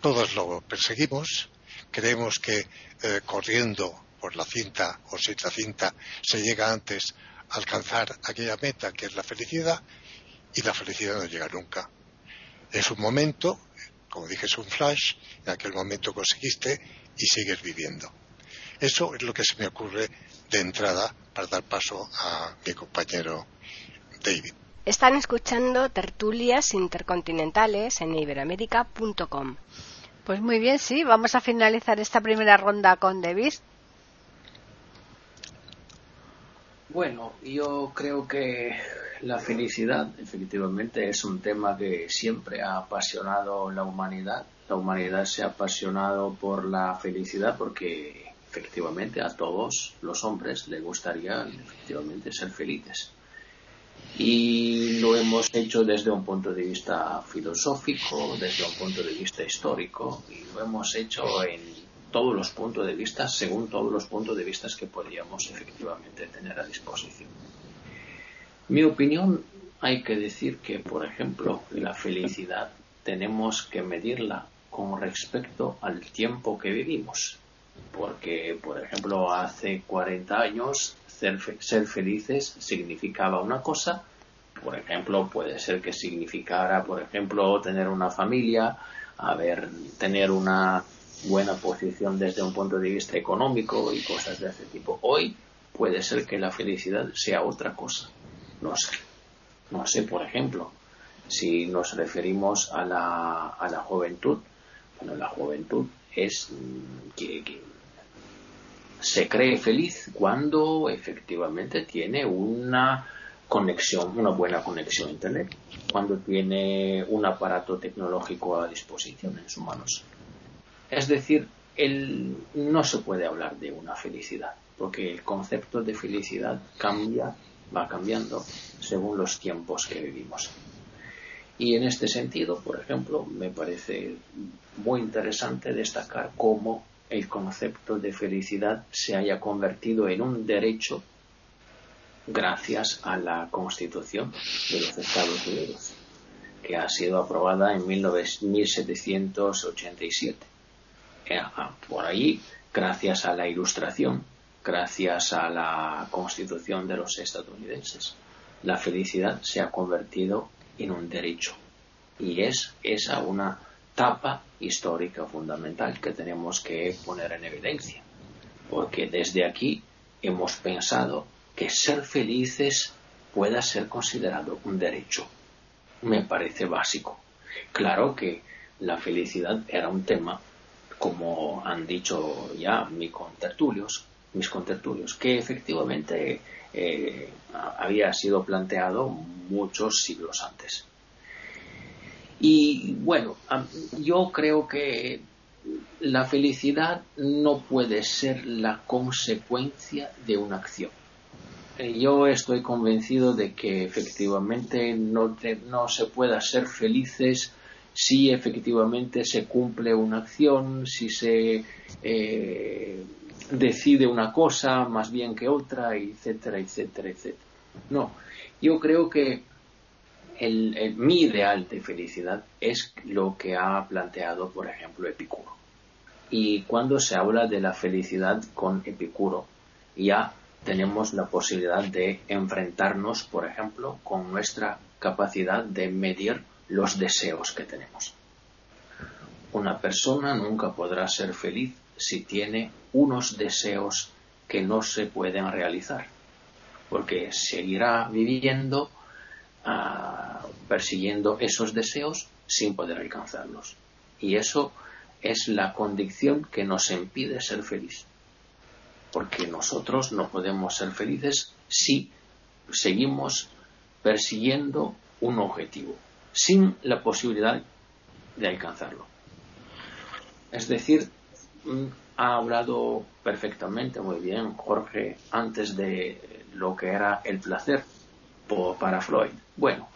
todos lo perseguimos, creemos que eh, corriendo por la cinta o sin la cinta se llega antes a alcanzar aquella meta que es la felicidad y la felicidad no llega nunca. Es un momento como dije, es un flash, en aquel momento conseguiste y sigues viviendo. Eso es lo que se me ocurre de entrada para dar paso a mi compañero David.
Están escuchando tertulias intercontinentales en iberamérica.com. Pues muy bien, sí, vamos a finalizar esta primera ronda con David.
Bueno, yo creo que la felicidad, efectivamente, es un tema que siempre ha apasionado la humanidad. La humanidad se ha apasionado por la felicidad porque efectivamente a todos los hombres les gustaría efectivamente ser felices. Y lo hemos hecho desde un punto de vista filosófico, desde un punto de vista histórico, y lo hemos hecho en todos los puntos de vista, según todos los puntos de vista que podríamos efectivamente tener a disposición. Mi opinión hay que decir que, por ejemplo, la felicidad tenemos que medirla con respecto al tiempo que vivimos. Porque, por ejemplo, hace 40 años ser, ser felices significaba una cosa. Por ejemplo, puede ser que significara, por ejemplo, tener una familia, haber, tener una buena posición desde un punto de vista económico y cosas de ese tipo. Hoy puede ser que la felicidad sea otra cosa. No sé. No sé, por ejemplo, si nos referimos a la, a la juventud, bueno, la juventud es mm, que, se cree feliz cuando efectivamente tiene una conexión, una buena conexión a Internet, cuando tiene un aparato tecnológico a disposición en sus manos. Es decir, el, no se puede hablar de una felicidad, porque el concepto de felicidad cambia, va cambiando según los tiempos que vivimos. Y en este sentido, por ejemplo, me parece muy interesante destacar cómo el concepto de felicidad se haya convertido en un derecho gracias a la Constitución de los Estados Unidos, que ha sido aprobada en 1787. Eh, ah, por ahí, gracias a la Ilustración, gracias a la Constitución de los estadounidenses, la felicidad se ha convertido en un derecho. Y es esa una etapa histórica fundamental que tenemos que poner en evidencia. Porque desde aquí hemos pensado que ser felices pueda ser considerado un derecho. Me parece básico. Claro que la felicidad era un tema, como han dicho ya mis contertulios, mis contertulios que efectivamente eh, había sido planteado muchos siglos antes. Y bueno, yo creo que la felicidad no puede ser la consecuencia de una acción. Eh, yo estoy convencido de que efectivamente no, no se pueda ser felices si efectivamente se cumple una acción, si se eh, decide una cosa más bien que otra, etcétera, etcétera, etcétera. No, yo creo que el, mi ideal de felicidad es lo que ha planteado, por ejemplo, Epicuro. Y cuando se habla de la felicidad con Epicuro, ya tenemos la posibilidad de enfrentarnos, por ejemplo, con nuestra capacidad de medir los deseos que tenemos. Una persona nunca podrá ser feliz si tiene unos deseos que no se pueden realizar, porque seguirá viviendo persiguiendo esos deseos sin poder alcanzarlos. Y eso es la condición que nos impide ser feliz. Porque nosotros no podemos ser felices si seguimos persiguiendo un objetivo, sin la posibilidad de alcanzarlo. Es decir, ha hablado perfectamente, muy bien, Jorge, antes de lo que era el placer para Freud. Bueno,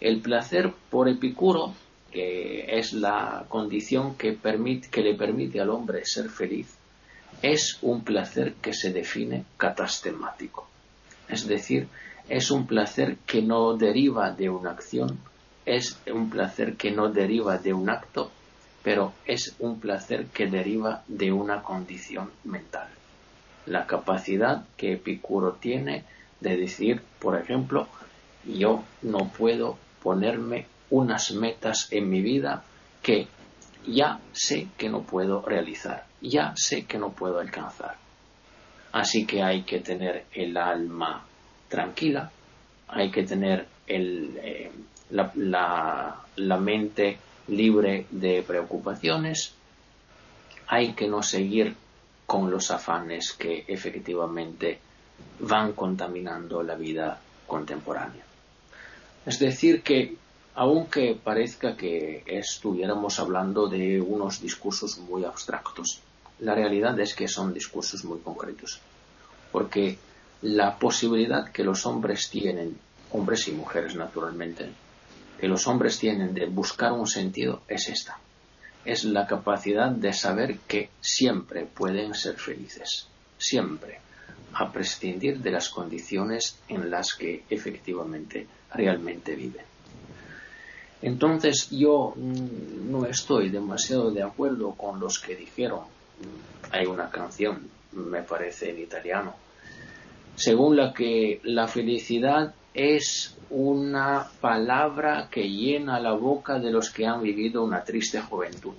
el placer por Epicuro, que es la condición que, permite, que le permite al hombre ser feliz, es un placer que se define catastemático. Es decir, es un placer que no deriva de una acción, es un placer que no deriva de un acto, pero es un placer que deriva de una condición mental. La capacidad que Epicuro tiene de decir, por ejemplo, yo no puedo ponerme unas metas en mi vida que ya sé que no puedo realizar, ya sé que no puedo alcanzar. Así que hay que tener el alma tranquila, hay que tener eh, la mente libre de preocupaciones, hay que no seguir con los afanes que efectivamente van contaminando la vida contemporánea. Es decir, que aunque parezca que estuviéramos hablando de unos discursos muy abstractos, la realidad es que son discursos muy concretos, porque la posibilidad que los hombres tienen, hombres y mujeres naturalmente, que los hombres tienen de buscar un sentido es esta. Es la capacidad de saber que siempre pueden ser felices. Siempre. A prescindir de las condiciones en las que efectivamente realmente viven. Entonces yo mm, no estoy demasiado de acuerdo con los que dijeron, mm, hay una canción, me parece en italiano, según la que la felicidad es una palabra que llena la boca de los que han vivido una triste juventud.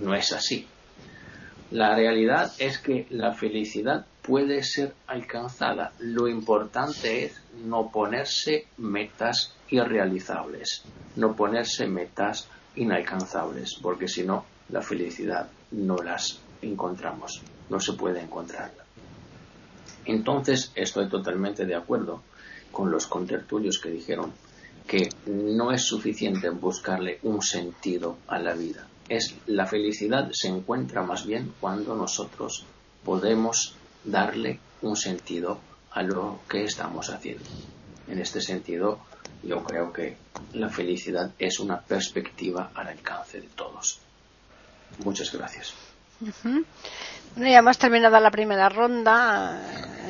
No es así. La realidad es que la felicidad puede ser alcanzada. Lo importante es no ponerse metas irrealizables, no ponerse metas inalcanzables, porque si no, la felicidad no las encontramos, no se puede encontrar. Entonces, estoy totalmente de acuerdo con los contertulios que dijeron que no es suficiente buscarle un sentido a la vida es la felicidad se encuentra más bien cuando nosotros podemos darle un sentido a lo que estamos haciendo. En este sentido, yo creo que la felicidad es una perspectiva al alcance de todos. Muchas gracias.
ya hemos terminado la primera ronda.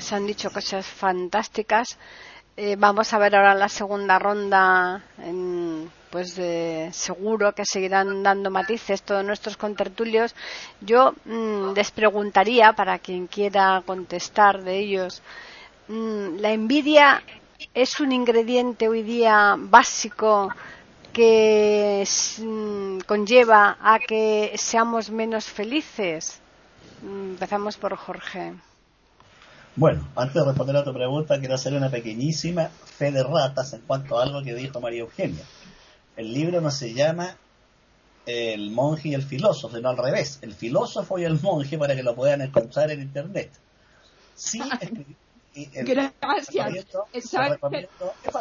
Se han dicho cosas fantásticas. Eh, vamos a ver ahora la segunda ronda. pues seguro que seguirán dando matices todos nuestros contertulios. Yo mm, les preguntaría, para quien quiera contestar de ellos, mm, ¿la envidia es un ingrediente hoy día básico que mm, conlleva a que seamos menos felices? Empezamos por Jorge.
Bueno, antes de responder a tu pregunta, quiero hacer una pequeñísima fe de ratas en cuanto a algo que dijo María Eugenia. El libro no se llama El monje y el filósofo, sino al revés, el filósofo y el monje para que lo puedan encontrar en internet. Sí,
el, Gracias.
Es para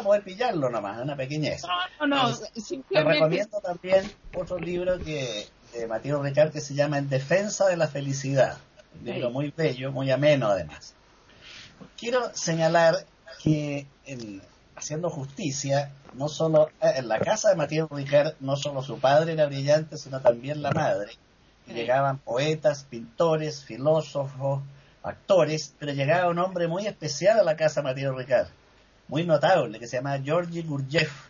poder pillarlo nomás, una pequeñez.
No, no, no
simplemente... recomiendo también otro libro que de Mateo Ricard que se llama En defensa de la felicidad. Un libro muy bello, muy ameno además. Quiero señalar que haciendo justicia, no solo eh, en la casa de Matías Ricard, no solo su padre era brillante, sino también la madre. llegaban poetas, pintores, filósofos, actores, pero llegaba un hombre muy especial a la casa de Matías Ricard, muy notable, que se llama Georgi Gurdjieff.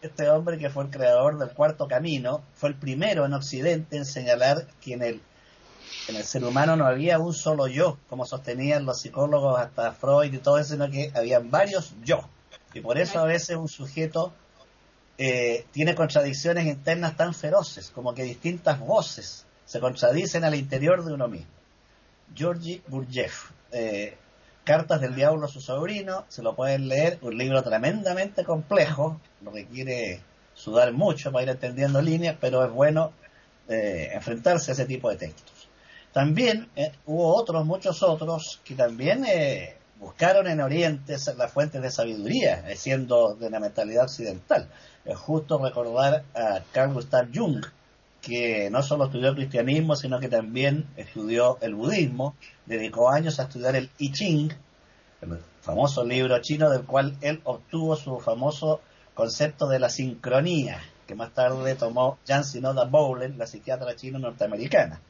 Este hombre que fue el creador del cuarto camino, fue el primero en Occidente en señalar que en el en el ser humano no había un solo yo, como sostenían los psicólogos hasta Freud y todo eso, sino que habían varios yo. Y por eso a veces un sujeto eh, tiene contradicciones internas tan feroces, como que distintas voces se contradicen al interior de uno mismo. Georgi Gurdjieff, eh, Cartas del Diablo a su sobrino, se lo pueden leer, un libro tremendamente complejo, lo que quiere sudar mucho para ir entendiendo líneas, pero es bueno eh, enfrentarse a ese tipo de textos. También eh, hubo otros, muchos otros, que también eh, buscaron en Oriente las fuentes de sabiduría, eh, siendo de la mentalidad occidental. Es justo recordar a Carl Gustav Jung, que no solo estudió cristianismo, sino que también estudió el budismo, dedicó años a estudiar el I Ching, el famoso libro chino del cual él obtuvo su famoso concepto de la sincronía, que más tarde tomó Jan Sinoda Bowlen, la psiquiatra chino norteamericana.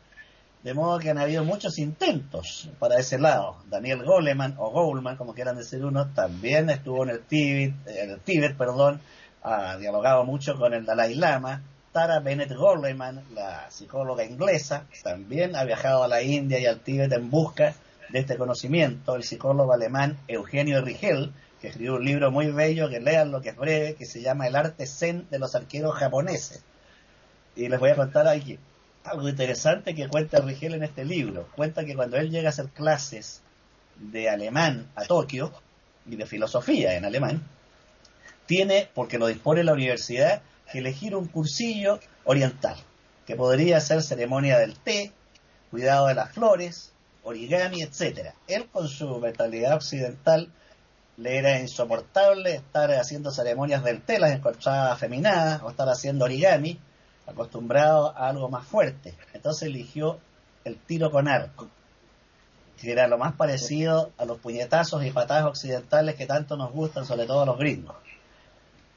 De modo que han habido muchos intentos para ese lado. Daniel Goleman, o Goleman, como quieran decir uno, también estuvo en el Tíbet, el Tíbet perdón, ha dialogado mucho con el Dalai Lama. Tara Bennett Goleman, la psicóloga inglesa, también ha viajado a la India y al Tíbet en busca de este conocimiento. El psicólogo alemán Eugenio Rigel, que escribió un libro muy bello, que lean lo que es breve, que se llama El arte zen de los arqueros japoneses. Y les voy a contar aquí algo interesante que cuenta Rigel en este libro. Cuenta que cuando él llega a hacer clases de alemán a Tokio y de filosofía en alemán, tiene, porque lo dispone la universidad, que elegir un cursillo oriental, que podría ser ceremonia del té, cuidado de las flores, origami, etcétera. Él con su mentalidad occidental le era insoportable estar haciendo ceremonias del té, las encontraba afeminadas, o estar haciendo origami, acostumbrado a algo más fuerte. Entonces eligió el tiro con arco, que era lo más parecido a los puñetazos y patadas occidentales que tanto nos gustan, sobre todo a los gringos.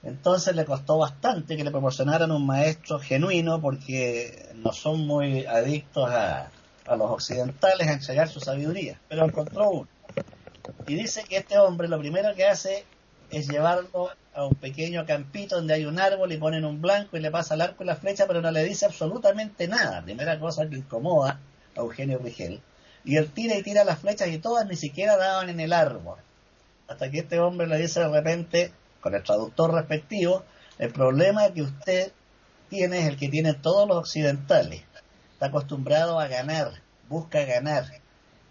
Entonces le costó bastante que le proporcionaran un maestro genuino porque no son muy adictos a, a los occidentales a enseñar su sabiduría, pero encontró uno. Y dice que este hombre lo primero que hace es llevarlo a un pequeño campito donde hay un árbol y ponen un blanco y le pasa el arco y la flecha, pero no le dice absolutamente nada. Primera cosa que incomoda a Eugenio Rigel. Y él tira y tira las flechas y todas ni siquiera daban en el árbol. Hasta que este hombre le dice de repente, con el traductor respectivo, el problema que usted tiene es el que tienen todos los occidentales. Está acostumbrado a ganar, busca ganar,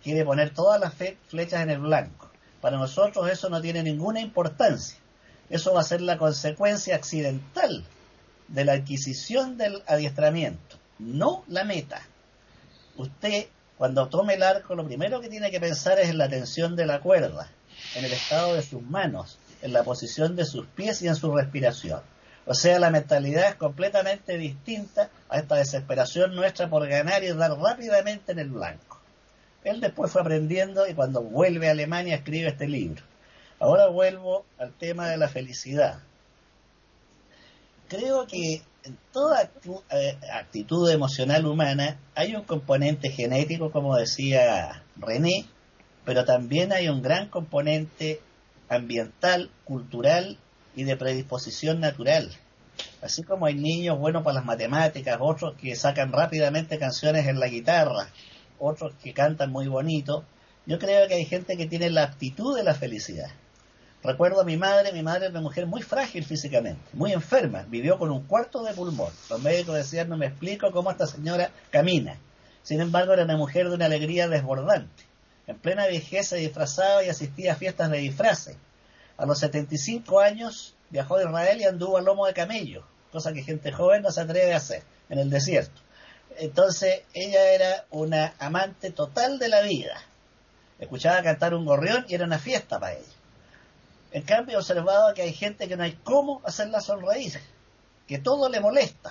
quiere poner todas las flechas en el blanco. Para nosotros eso no tiene ninguna importancia. Eso va a ser la consecuencia accidental de la adquisición del adiestramiento, no la meta. Usted, cuando tome el arco, lo primero que tiene que pensar es en la tensión de la cuerda, en el estado de sus manos, en la posición de sus pies y en su respiración. O sea, la mentalidad es completamente distinta a esta desesperación nuestra por ganar y dar rápidamente en el blanco. Él después fue aprendiendo y cuando vuelve a Alemania escribe este libro. Ahora vuelvo al tema de la felicidad. Creo que en toda eh, actitud emocional humana hay un componente genético, como decía René, pero también hay un gran componente ambiental, cultural y de predisposición natural. Así como hay niños buenos para las matemáticas, otros que sacan rápidamente canciones en la guitarra, otros que cantan muy bonito, yo creo que hay gente que tiene la aptitud de la felicidad. Recuerdo a mi madre, mi madre era una mujer muy frágil físicamente, muy enferma, vivió con un cuarto de pulmón. Los médicos decían, no me explico cómo esta señora camina. Sin embargo, era una mujer de una alegría desbordante. En plena vejez se disfrazaba y asistía a fiestas de disfraces. A los 75 años viajó de Israel y anduvo al lomo de camello, cosa que gente joven no se atreve a hacer en el desierto. Entonces ella era una amante total de la vida. Escuchaba cantar un gorrión y era una fiesta para ella. En cambio, he observado que hay gente que no hay cómo hacerla sonreír, que todo le molesta.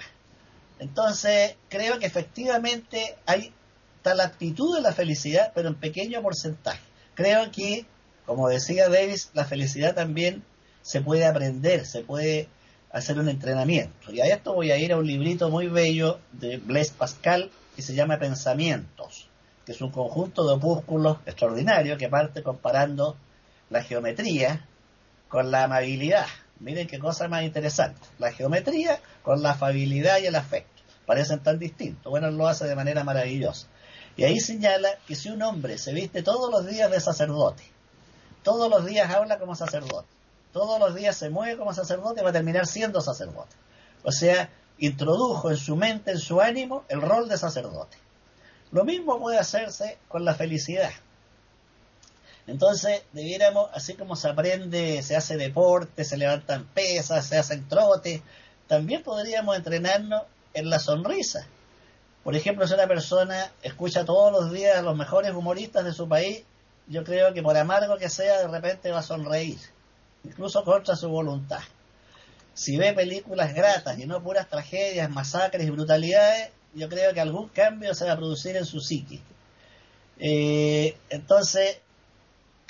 Entonces, creo que efectivamente hay tal actitud de la felicidad, pero en pequeño porcentaje. Creo que, como decía Davis, la felicidad también se puede aprender, se puede hacer un entrenamiento. Y a esto voy a ir a un librito muy bello de Blaise Pascal que se llama Pensamientos, que es un conjunto de opúsculos extraordinario que parte comparando la geometría con la amabilidad. Miren qué cosa más interesante. La geometría con la afabilidad y el afecto. Parecen tan distintos. Bueno, él lo hace de manera maravillosa. Y ahí señala que si un hombre se viste todos los días de sacerdote, todos los días habla como sacerdote, todos los días se mueve como sacerdote, va a terminar siendo sacerdote. O sea, introdujo en su mente, en su ánimo, el rol de sacerdote. Lo mismo puede hacerse con la felicidad. Entonces, debiéramos, así como se aprende, se hace deporte, se levantan pesas, se hacen trotes, también podríamos entrenarnos en la sonrisa. Por ejemplo, si una persona escucha todos los días a los mejores humoristas de su país, yo creo que por amargo que sea, de repente va a sonreír incluso contra su voluntad. Si ve películas gratas y no puras tragedias, masacres y brutalidades, yo creo que algún cambio se va a producir en su psique. Eh, entonces,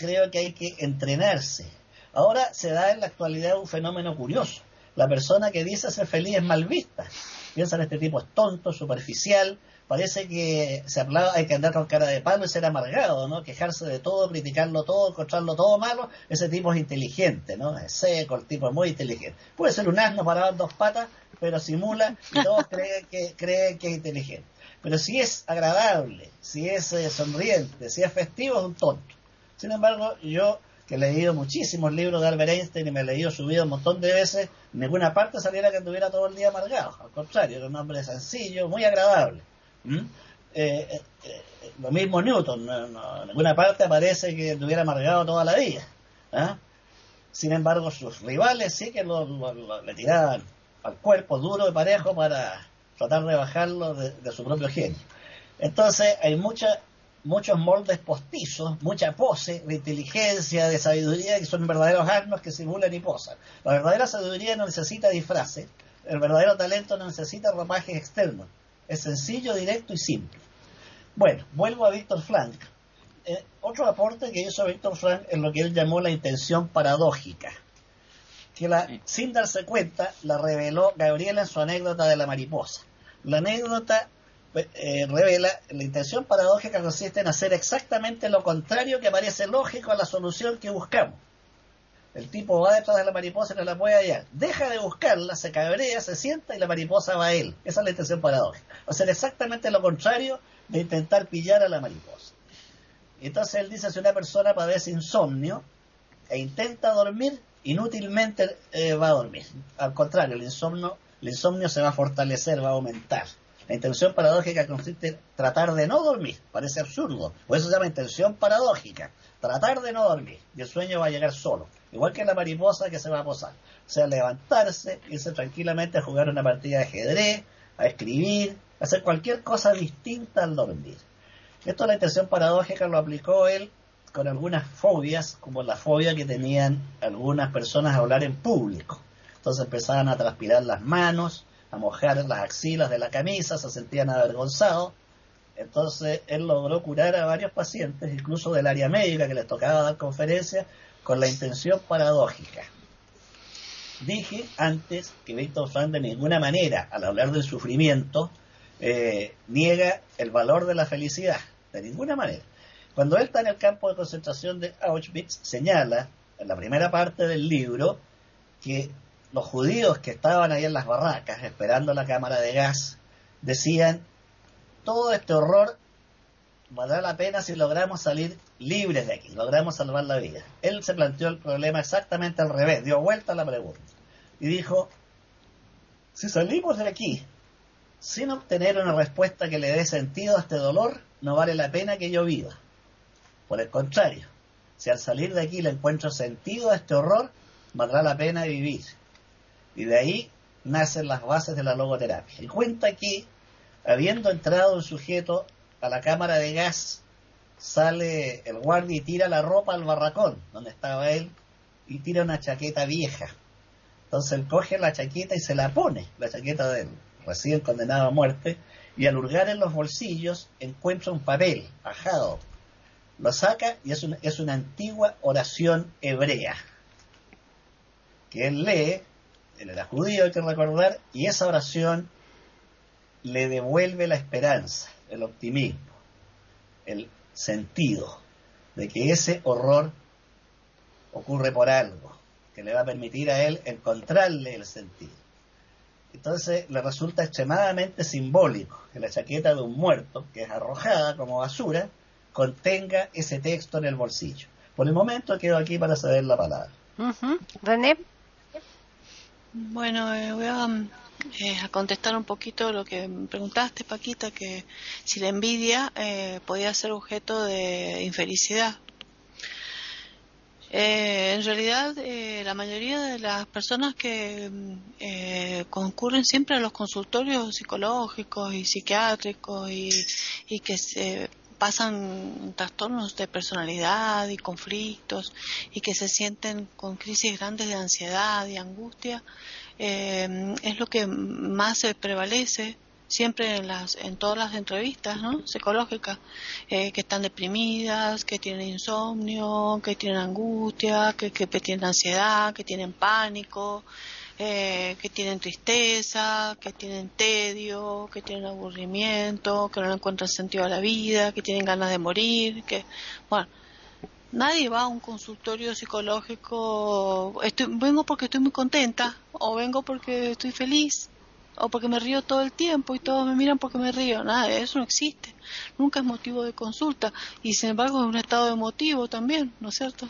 creo que hay que entrenarse. Ahora se da en la actualidad un fenómeno curioso. La persona que dice ser feliz es mal vista. Piensan este tipo es tonto, superficial, parece que se hablaba, hay que andar con cara de palo y ser amargado, ¿no? Quejarse de todo, criticarlo todo, encontrarlo todo malo, ese tipo es inteligente, ¿no? Es seco, el tipo es muy inteligente. Puede ser un asno para dar dos patas, pero simula y todos creen que, creen que es inteligente. Pero si es agradable, si es eh, sonriente, si es festivo, es un tonto. Sin embargo, yo que he leído muchísimos libros de Albert Einstein y me he leído su vida un montón de veces, ninguna parte saliera que anduviera todo el día amargado. Al contrario, era un hombre sencillo, muy agradable. ¿Mm? Eh, eh, eh, lo mismo Newton, en ninguna parte aparece que estuviera amargado toda la vida. ¿ah? Sin embargo, sus rivales sí que le tiraban al cuerpo duro y parejo para tratar de bajarlo de, su propio genio. Entonces, hay mucha, muchos moldes postizos, mucha pose de inteligencia, de sabiduría, que son verdaderos asnos que simulan y posan. La verdadera sabiduría no necesita disfraces, el verdadero talento no necesita ropajes externos es sencillo, directo y simple. Bueno, vuelvo a Víctor Frank. Eh, otro aporte que hizo Víctor Frank es lo que él llamó la intención paradójica, que la, sin darse cuenta la reveló Gabriela en su anécdota de la mariposa. La anécdota eh, revela la intención paradójica consiste en hacer exactamente lo contrario que parece lógico a la solución que buscamos. El tipo va detrás de la mariposa y no la puede hallar. Deja de buscarla, se cabrea, se sienta y la mariposa va a él. Esa es la intención paradójica. Sea, exactamente lo contrario de intentar pillar a la mariposa. Entonces él dice, si una persona padece insomnio e intenta dormir, inútilmente eh, va a dormir. Al contrario, el insomnio, el insomnio se va a fortalecer, va a aumentar. La intención paradójica consiste en tratar de no dormir. Parece absurdo. Por eso se llama intención paradójica. Tratar de no dormir. Y el sueño va a llegar solo. Igual que la mariposa que se va a posar. O sea, levantarse, irse tranquilamente a jugar una partida de ajedrez, a escribir, a hacer cualquier cosa distinta al dormir. Esto la intención paradójica lo aplicó él con algunas fobias, como la fobia que tenían algunas personas a hablar en público. Entonces empezaban a transpirar las manos, a mojar las axilas de la camisa, se sentían avergonzados. Entonces él logró curar a varios pacientes, incluso del área médica que les tocaba dar conferencias, con la intención paradójica. Dije antes que Víctor Frank de ninguna manera, al hablar del sufrimiento, eh, niega el valor de la felicidad, de ninguna manera. Cuando él está en el campo de concentración de Auschwitz, señala en la primera parte del libro que los judíos que estaban ahí en las barracas esperando la cámara de gas decían, todo este horror valdrá la pena si logramos salir libres de aquí, logramos salvar la vida. Él se planteó el problema exactamente al revés, dio vuelta a la pregunta y dijo, si salimos de aquí sin obtener una respuesta que le dé sentido a este dolor, no vale la pena que yo viva. Por el contrario, si al salir de aquí le encuentro sentido a este horror, valdrá la pena vivir. Y de ahí nacen las bases de la logoterapia. Y cuenta que, habiendo entrado un sujeto a la cámara de gas, sale el guardia y tira la ropa al barracón donde estaba él y tira una chaqueta vieja. Entonces él coge la chaqueta y se la pone, la chaqueta de él, recién condenado a muerte, y al hurgar en los bolsillos encuentra un papel ajado. Lo saca y es una, es una antigua oración hebrea que él lee él era judío, hay que recordar, y esa oración le devuelve la esperanza, el optimismo, el sentido de que ese horror ocurre por algo, que le va a permitir a él encontrarle el sentido. Entonces le resulta extremadamente simbólico que la chaqueta de un muerto, que es arrojada como basura, contenga ese texto en el bolsillo. Por el momento quedo aquí para saber la palabra.
René.
Bueno, eh, voy eh, a, contestar un poquito lo que me preguntaste, Paquita, que si la envidia eh, podía ser objeto de infelicidad. en realidad, la mayoría de las personas que concurren siempre a los consultorios psicológicos y psiquiátricos y, y que se pasan trastornos de personalidad y conflictos y que se sienten con crisis grandes de ansiedad y angustia, eh, es lo que más se prevalece siempre en las en todas las entrevistas ¿no? psicológicas eh, que están deprimidas que tienen insomnio que tienen angustia que, que tienen ansiedad que tienen pánico eh, que tienen tristeza, que tienen tedio, que tienen aburrimiento, que no encuentran sentido a la vida, que tienen ganas de morir, que, bueno, nadie va a un consultorio psicológico, estoy, vengo porque estoy muy contenta, o vengo porque estoy feliz, o porque me río todo el tiempo y todos me miran porque me río. Nada, eso no existe. Nunca es motivo de consulta. Y sin embargo es un estado emotivo también, ¿no es cierto?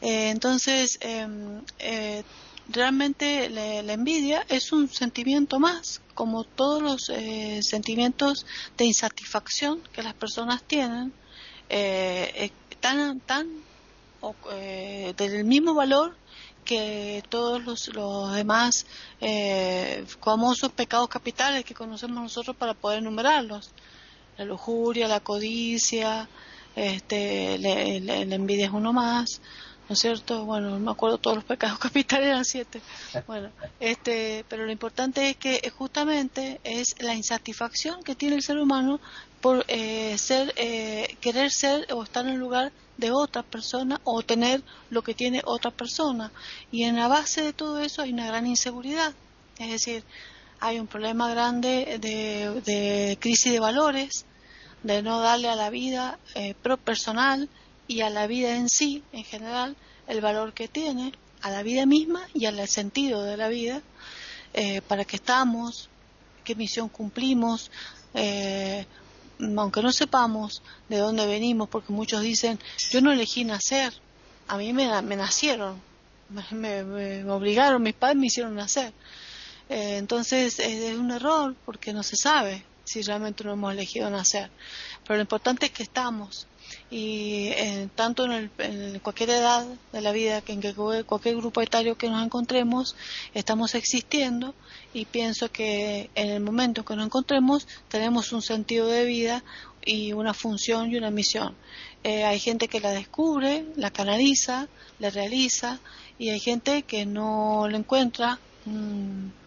Eh, entonces, em, eh, realmente la, envidia es un sentimiento más, como todos los eh, sentimientos de insatisfacción que las personas tienen, eh, eh tan, tan eh, del mismo valor que todos los, los demás famosos pecados capitales que conocemos nosotros para poder enumerarlos. La lujuria, la codicia, este, la envidia es uno más, ¿no es cierto? Bueno, no me acuerdo todos los pecados capitales eran siete. Bueno, este, pero lo importante es que justamente es la insatisfacción que tiene el ser humano por eh, ser, eh, querer ser o estar en el lugar de otra persona o tener lo que tiene otra persona. Y en la base de todo eso hay una gran inseguridad. Es decir, hay un problema grande de, de crisis de valores, de no darle a la vida eh, personal y a la vida en sí, en general, el valor que tiene, a la vida misma y al sentido de la vida, eh, para qué estamos, qué misión cumplimos, eh, aunque no sepamos de dónde venimos, porque muchos dicen, yo no elegí nacer, a mí me, nacieron, me, obligaron, mis padres me hicieron nacer. Eh, entonces es un error porque no se sabe si realmente no hemos elegido nacer. Pero lo importante es que estamos y eh, tanto en, cualquier edad de la vida, que en cualquier grupo etario que nos encontremos, estamos existiendo y pienso que en el momento que nos encontremos tenemos un sentido de vida y una función y una misión. Eh, hay gente que la descubre, la canaliza, la realiza y hay gente que no la encuentra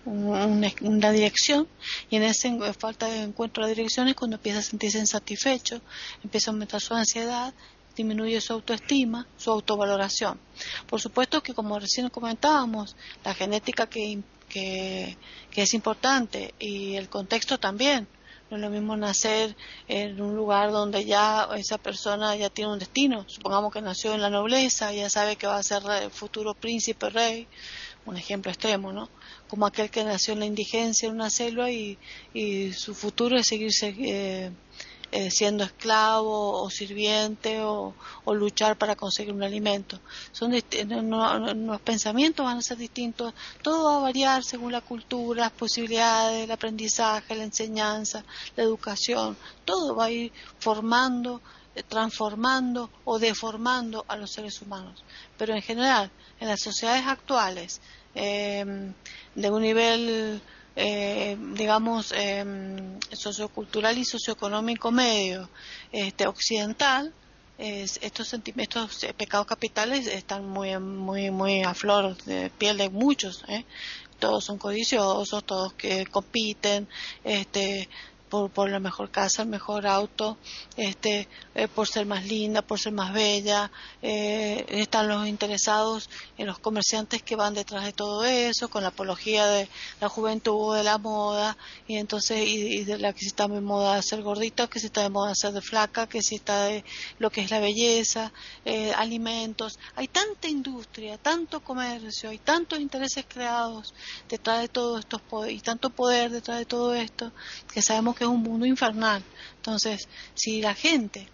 una, dirección y en ese falta de encuentro de dirección es cuando empieza a sentirse insatisfecho, empieza a aumentar su ansiedad, disminuye su autoestima, su autovaloración. Por supuesto que como recién comentábamos, la genética que, que, que es importante y el contexto también. No es lo mismo nacer en un lugar donde ya esa persona ya tiene un destino. Supongamos que nació en la nobleza, ya sabe que va a ser el futuro príncipe, rey, un ejemplo extremo, ¿no? Como aquel que nació en la indigencia en una selva y, y su futuro es seguirse eh, eh, siendo esclavo o sirviente o, luchar para conseguir un alimento. Son los pensamientos van a ser distintos, todo va a variar según la cultura, las posibilidades, el aprendizaje, la enseñanza, la educación, todo va a ir formando transformando o deformando a los seres humanos. Pero en general, en las sociedades actuales eh, de un nivel, eh, digamos, eh, sociocultural y socioeconómico medio este, occidental, estos sentimientos, pecados capitales están muy, muy, muy a flor de piel de muchos. Todos son codiciosos, todos que compiten, este, por, por la mejor casa, el mejor auto, este, eh, por ser más linda, por ser más bella. Eh, están los interesados en los comerciantes que van detrás de todo eso, con la apología de la juventud, de la moda, y entonces, y, de la que si está de moda ser gordita, que si está de moda ser de flaca, que si está de lo que es la belleza, eh, alimentos. Hay tanta industria, tanto comercio, hay tantos intereses creados detrás de todo esto, y tanto poder detrás de todo esto, que sabemos que es un mundo infernal. Entonces, si la gente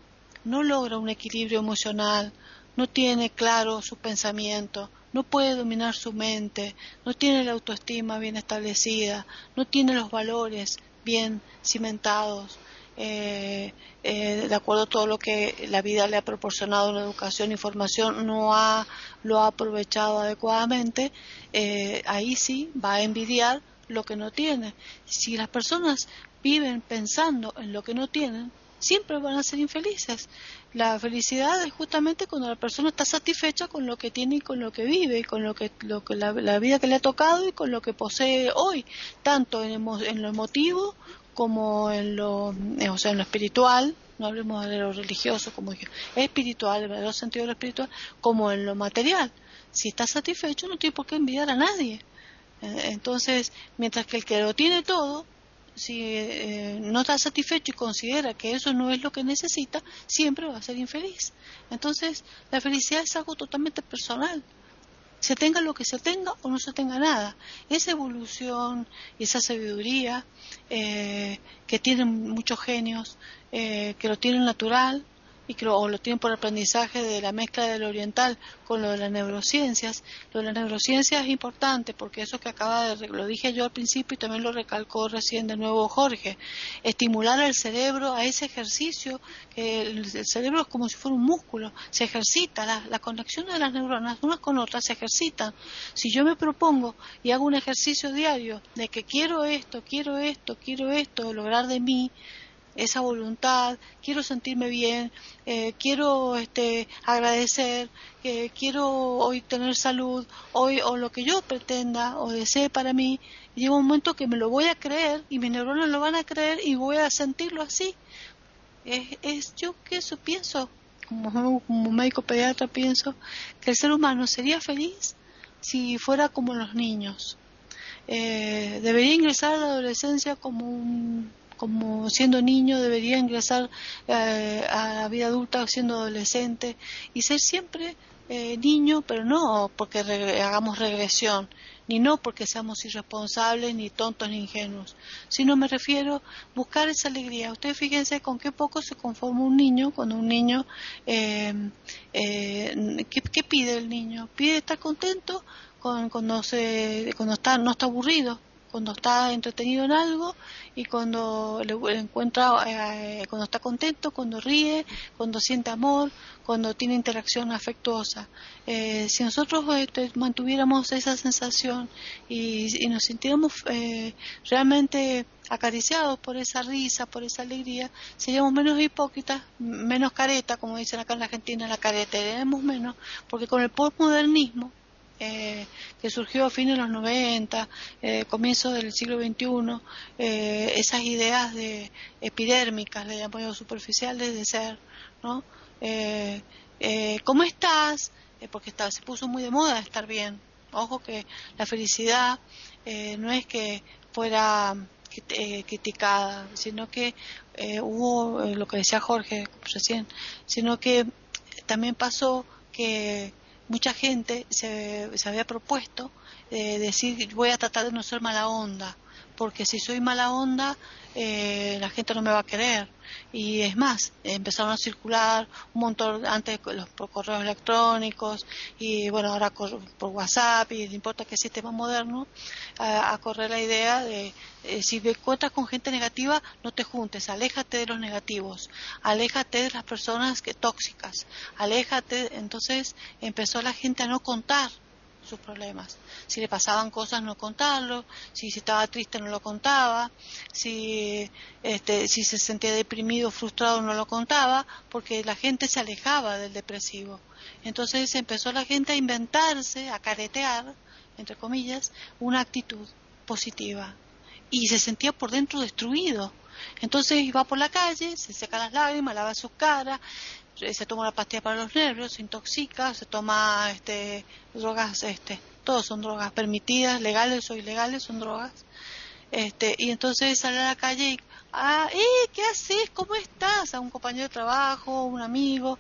no logra un equilibrio emocional, no tiene claro su pensamiento, no puede dominar su mente, no tiene la autoestima bien establecida, no tiene los valores bien cimentados, eh, eh, de acuerdo a todo lo que la vida le ha proporcionado en educación y formación, no ha, lo ha aprovechado adecuadamente, eh, ahí sí va a envidiar lo que no tiene. Si las personas viven pensando en lo que no tienen, siempre van a ser infelices. La felicidad es justamente cuando la persona está satisfecha con lo que tiene y con lo que vive, con lo que, lo que la, vida que le ha tocado y con lo que posee hoy, tanto en, lo emotivo como en lo, eh, o sea, en lo espiritual, no hablemos de lo religioso como es espiritual, en el sentido de lo espiritual, como en lo material. Si está satisfecho no tiene por qué envidiar a nadie. Eh, entonces, mientras que el que lo tiene todo si eh, no está satisfecho y considera que eso no es lo que necesita, siempre va a ser infeliz. Entonces, la felicidad es algo totalmente personal. Se tenga lo que se tenga o no se tenga nada. Esa evolución y esa sabiduría eh, que tienen muchos genios, eh, que lo tienen natural, y que lo, o lo tienen por aprendizaje de la mezcla del oriental con lo de las neurociencias. Lo de las neurociencias es importante porque eso que acaba de, lo dije yo al principio y también lo recalcó recién de nuevo Jorge, estimular al cerebro a ese ejercicio, que el, cerebro es como si fuera un músculo, se ejercita, la, la de las neuronas unas con otras se ejercitan. Si yo me propongo y hago un ejercicio diario de que quiero esto, quiero esto, quiero esto, lograr de mí, esa voluntad, quiero sentirme bien, eh, quiero este, agradecer, que quiero hoy tener salud, hoy o lo que yo pretenda o desee para mí, llega un momento que me lo voy a creer y mis neuronas lo van a creer y voy a sentirlo así. Es, es yo que eso pienso, como, como médico pediatra pienso, que el ser humano sería feliz si fuera como los niños. Eh, debería ingresar a la adolescencia como un como siendo niño debería ingresar eh, a la vida adulta siendo adolescente y ser siempre eh, niño, pero no porque hagamos regresión, ni no porque seamos irresponsables, ni tontos, ni ingenuos, sino me refiero buscar esa alegría. Ustedes fíjense con qué poco se conforma un niño cuando un niño, eh, eh, ¿qué, pide el niño? Pide estar contento cuando, se, cuando está, no está aburrido, cuando está entretenido en algo y cuando le, encuentra, eh, cuando está contento, cuando ríe, cuando siente amor, cuando tiene interacción afectuosa. Eh, si nosotros este, mantuviéramos esa sensación y, nos sintiéramos eh, realmente acariciados por esa risa, por esa alegría, seríamos menos hipócritas, menos careta, como dicen acá en la Argentina, la careta, tenemos menos, porque con el postmodernismo, eh, que surgió a fines de los 90, eh, comienzo del siglo XXI, eh, esas ideas de epidérmicas, le llamo yo superficiales de ser, ¿no? Eh, ¿Cómo estás? porque se puso muy de moda estar bien. Ojo que la felicidad no es que fuera criticada, sino que hubo lo que decía Jorge recién, sino que también pasó que mucha gente se, se había propuesto eh, decir voy a tratar de no ser mala onda, porque si soy mala onda eh, la gente no me va a querer. Y es más, empezaron a circular un montón antes los, por correos electrónicos y bueno, ahora por, WhatsApp y no importa qué sistema moderno, a, correr la idea de eh, si encuentras con gente negativa, no te juntes, aléjate de los negativos, aléjate de las personas que tóxicas, aléjate. Entonces empezó la gente a no contar sus problemas. Si le pasaban cosas, no contarlo. Si, estaba triste, no lo contaba. Si, este, si se sentía deprimido, frustrado, no lo contaba, porque la gente se alejaba del depresivo. Entonces empezó la gente a inventarse, a caretear, entre comillas, una actitud positiva. Y se sentía por dentro destruido. Entonces iba por la calle, se seca las lágrimas, lava su cara, se toma una pastilla para los nervios, se intoxica, se toma este, drogas, este, todos son drogas permitidas, legales o ilegales, son drogas. Este, y entonces sale a la calle y, ah, eh, ¿qué haces? ¿Cómo estás? A un compañero de trabajo, un amigo.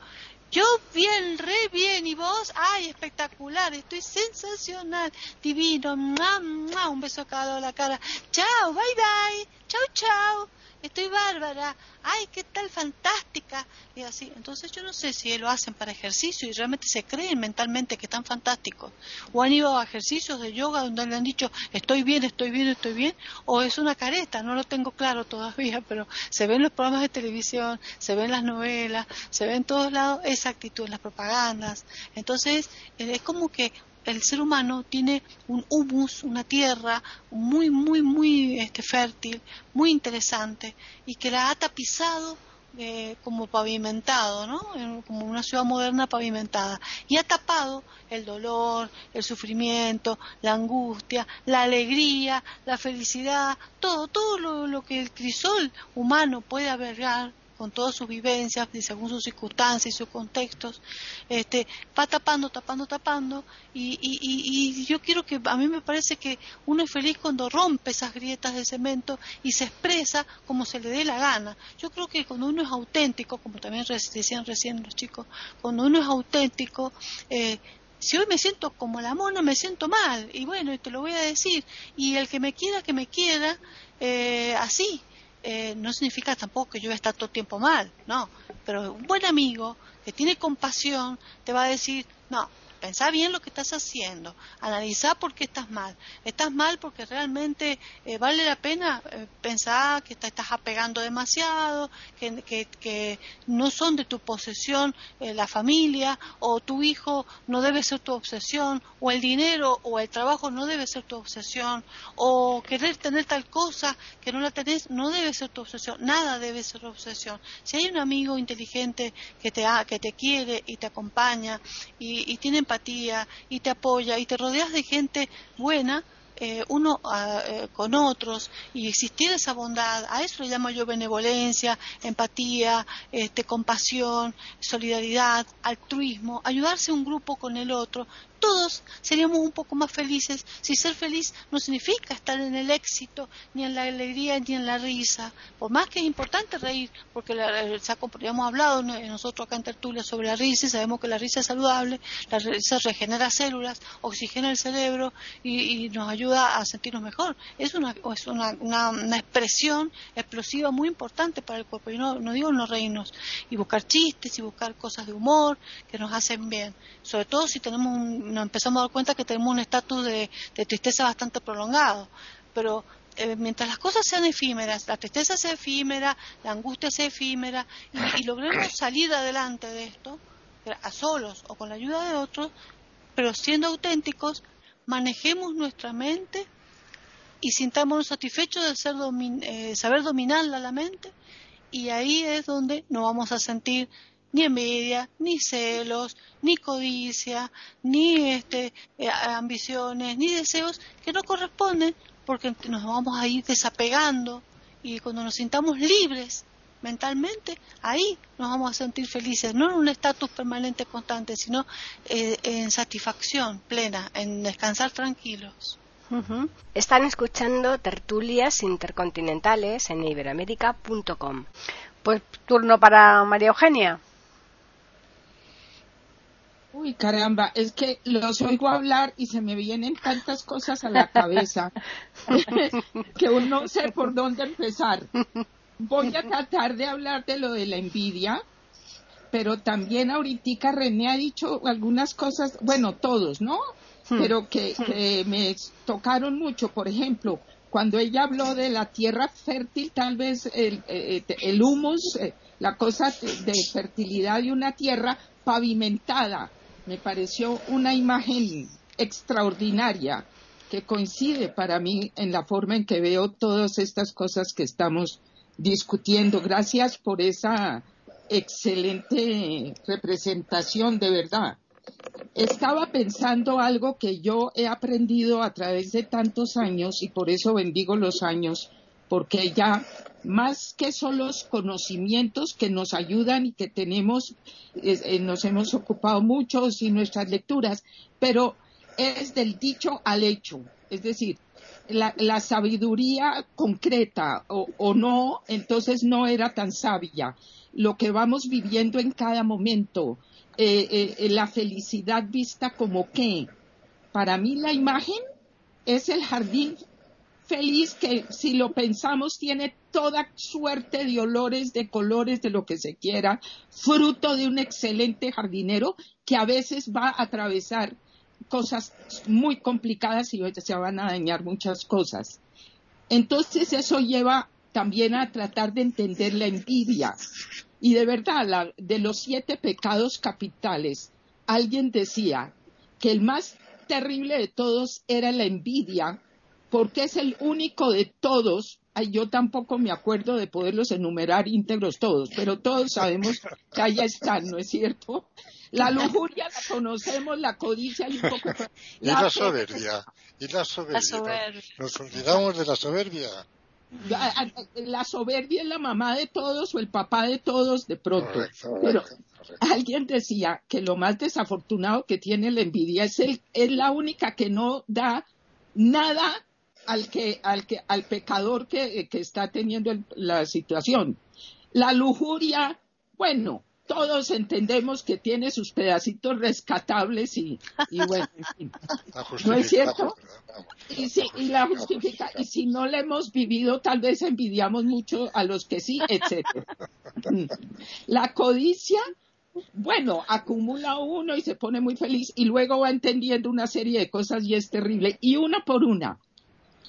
Yo bien, re bien, y vos, ay, espectacular, estoy sensacional, divino, un beso a cada lado de la cara. Chao, bye bye, chao, chao estoy bárbara, ay, qué tal fantástica, y así. Entonces yo no sé si lo hacen para ejercicio y realmente se creen mentalmente que están fantásticos, o han ido a ejercicios de yoga donde le han dicho, estoy bien, estoy bien, estoy bien, o es una careta, no lo tengo claro todavía, pero se ven los programas de televisión, se ven las novelas, se ven en todos lados esa actitud las propagandas. Entonces es como que el ser humano tiene un humus, una tierra muy, muy, muy este, fértil, muy interesante, y que la ha tapizado eh, como pavimentado, ¿no? como una ciudad moderna pavimentada, y ha tapado el dolor, el sufrimiento, la angustia, la alegría, la felicidad, todo, todo lo, lo que el crisol humano puede albergar con todas sus vivencias y según sus circunstancias y sus contextos, este, va tapando, tapando, tapando, y, y, y, yo quiero que, a mí me parece que uno es feliz cuando rompe esas grietas de cemento y se expresa como se le dé la gana. Yo creo que cuando uno es auténtico, como también decían recién los chicos, cuando uno es auténtico, eh, si hoy me siento como la mona, me siento mal, y bueno, te lo voy a decir, y el que me quiera, que me quiera, eh, así, eh, no significa tampoco que yo voy a estar todo el tiempo mal, no, pero un buen amigo que tiene compasión te va a decir, no, Pensá bien lo que estás haciendo, analizá por qué estás mal. Estás mal porque realmente eh, vale la pena eh, pensar que estás apegando demasiado, que, no son de tu posesión eh, la familia, o tu hijo no debe ser tu obsesión, o el dinero o el trabajo no debe ser tu obsesión, o querer tener tal cosa que no la tenés no debe ser tu obsesión, nada debe ser tu obsesión. Si hay un amigo inteligente que te, que te quiere y te acompaña y, y tiene empatía y te apoya y te rodeas de gente buena, eh, uno ah, eh, con otros. Y existir esa bondad, a eso le llamo yo benevolencia, empatía, este, compasión, solidaridad, altruismo, ayudarse un grupo con el otro, todos seríamos un poco más felices si ser feliz no significa estar en el éxito, ni en la alegría, ni en la risa. Por más que es importante reír, porque la, hemos hablado nosotros acá en Tertulia sobre la risa y sabemos que la risa es saludable, la risa regenera células, oxigena el cerebro y, nos ayuda a sentirnos mejor. Es una, es una, una, expresión explosiva muy importante para el cuerpo. Y no, no digo no reírnos, y buscar chistes y buscar cosas de humor que nos hacen bien. Sobre todo si tenemos nos empezamos a dar cuenta que tenemos un estatus de, tristeza bastante prolongado. Pero eh, mientras las cosas sean efímeras, la tristeza sea efímera, la angustia sea efímera, y, logremos salir adelante de esto, a solos o con la ayuda de otros, pero siendo auténticos, manejemos nuestra mente y sintámonos satisfechos de ser eh, saber dominarla la mente, y ahí es donde nos vamos a sentir ni envidia, ni celos, ni codicia, ni este, eh, ambiciones, ni deseos que no corresponden porque nos vamos a ir desapegando y cuando nos sintamos libres mentalmente, ahí nos vamos a sentir felices, no en un estatus permanente constante, sino eh, en satisfacción plena, en descansar tranquilos.
Están escuchando tertulias intercontinentales en iberoamérica.com. Pues turno para María Eugenia.
Uy, caramba, es que los oigo hablar y se me vienen tantas cosas a la cabeza que uno no sé por dónde empezar. Voy a tratar de hablar de lo de la envidia, pero también ahorita René ha dicho algunas cosas, bueno, todos, ¿no? Hmm. Pero que, me tocaron mucho. Por ejemplo, cuando ella habló de la tierra fértil, tal vez el, eh, el humus, eh, la cosa de fertilidad de una tierra pavimentada, me pareció una imagen extraordinaria que coincide para mí en la forma en que veo todas estas cosas que estamos discutiendo. Gracias por esa excelente representación, de verdad. Estaba pensando algo que yo he aprendido a través de tantos años y por eso bendigo los años, porque ya más que solo los conocimientos que nos ayudan y que tenemos, eh, nos hemos ocupado mucho y nuestras lecturas, pero es del dicho al hecho, es decir, la, sabiduría concreta o, no, entonces no era tan sabia. Lo que vamos viviendo en cada momento, eh, eh, la felicidad vista como qué. Para mí la imagen es el jardín feliz que si lo pensamos tiene toda suerte de olores, de colores, de lo que se quiera, fruto de un excelente jardinero que a veces va a atravesar cosas muy complicadas y se van a dañar muchas cosas. Entonces eso lleva también a tratar de entender la envidia. Y de verdad, de los siete pecados capitales, alguien decía que el más terrible de todos era la envidia, porque es el único de todos. yo tampoco me acuerdo de poderlos enumerar íntegros todos, pero todos sabemos que allá están, ¿no es cierto? La lujuria la conocemos, la codicia y un poco.
Y la, soberbia. Y la soberbia. Nos olvidamos de la soberbia.
La, soberbia es la mamá de todos o el papá de todos de pronto. pero alguien decía que lo más desafortunado que tiene la envidia es, el, es la única que no da nada al que, al que, al pecador que, está teniendo la situación. La lujuria, bueno, todos entendemos que tiene sus pedacitos rescatables y, bueno, en fin. ¿No es cierto? Y si, y la justifica, y si no la hemos vivido, tal vez envidiamos mucho a los que sí, etcétera. La codicia, bueno, acumula uno y se pone muy feliz y luego va entendiendo una serie de cosas y es terrible. Y una por una,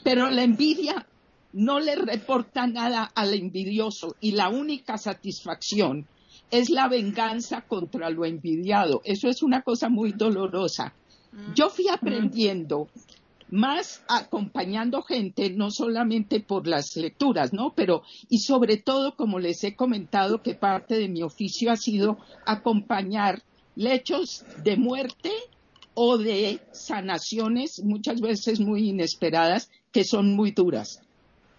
pero la envidia no le reporta nada al envidioso y la única satisfacción es la venganza contra lo envidiado. Eso es una cosa muy dolorosa. Mm. Yo fui aprendiendo más acompañando gente, no solamente por las lecturas, ¿no? Pero, y sobre todo, como les he comentado, que parte de mi oficio ha sido acompañar lechos de muerte o de sanaciones, muchas veces muy inesperadas, que son muy duras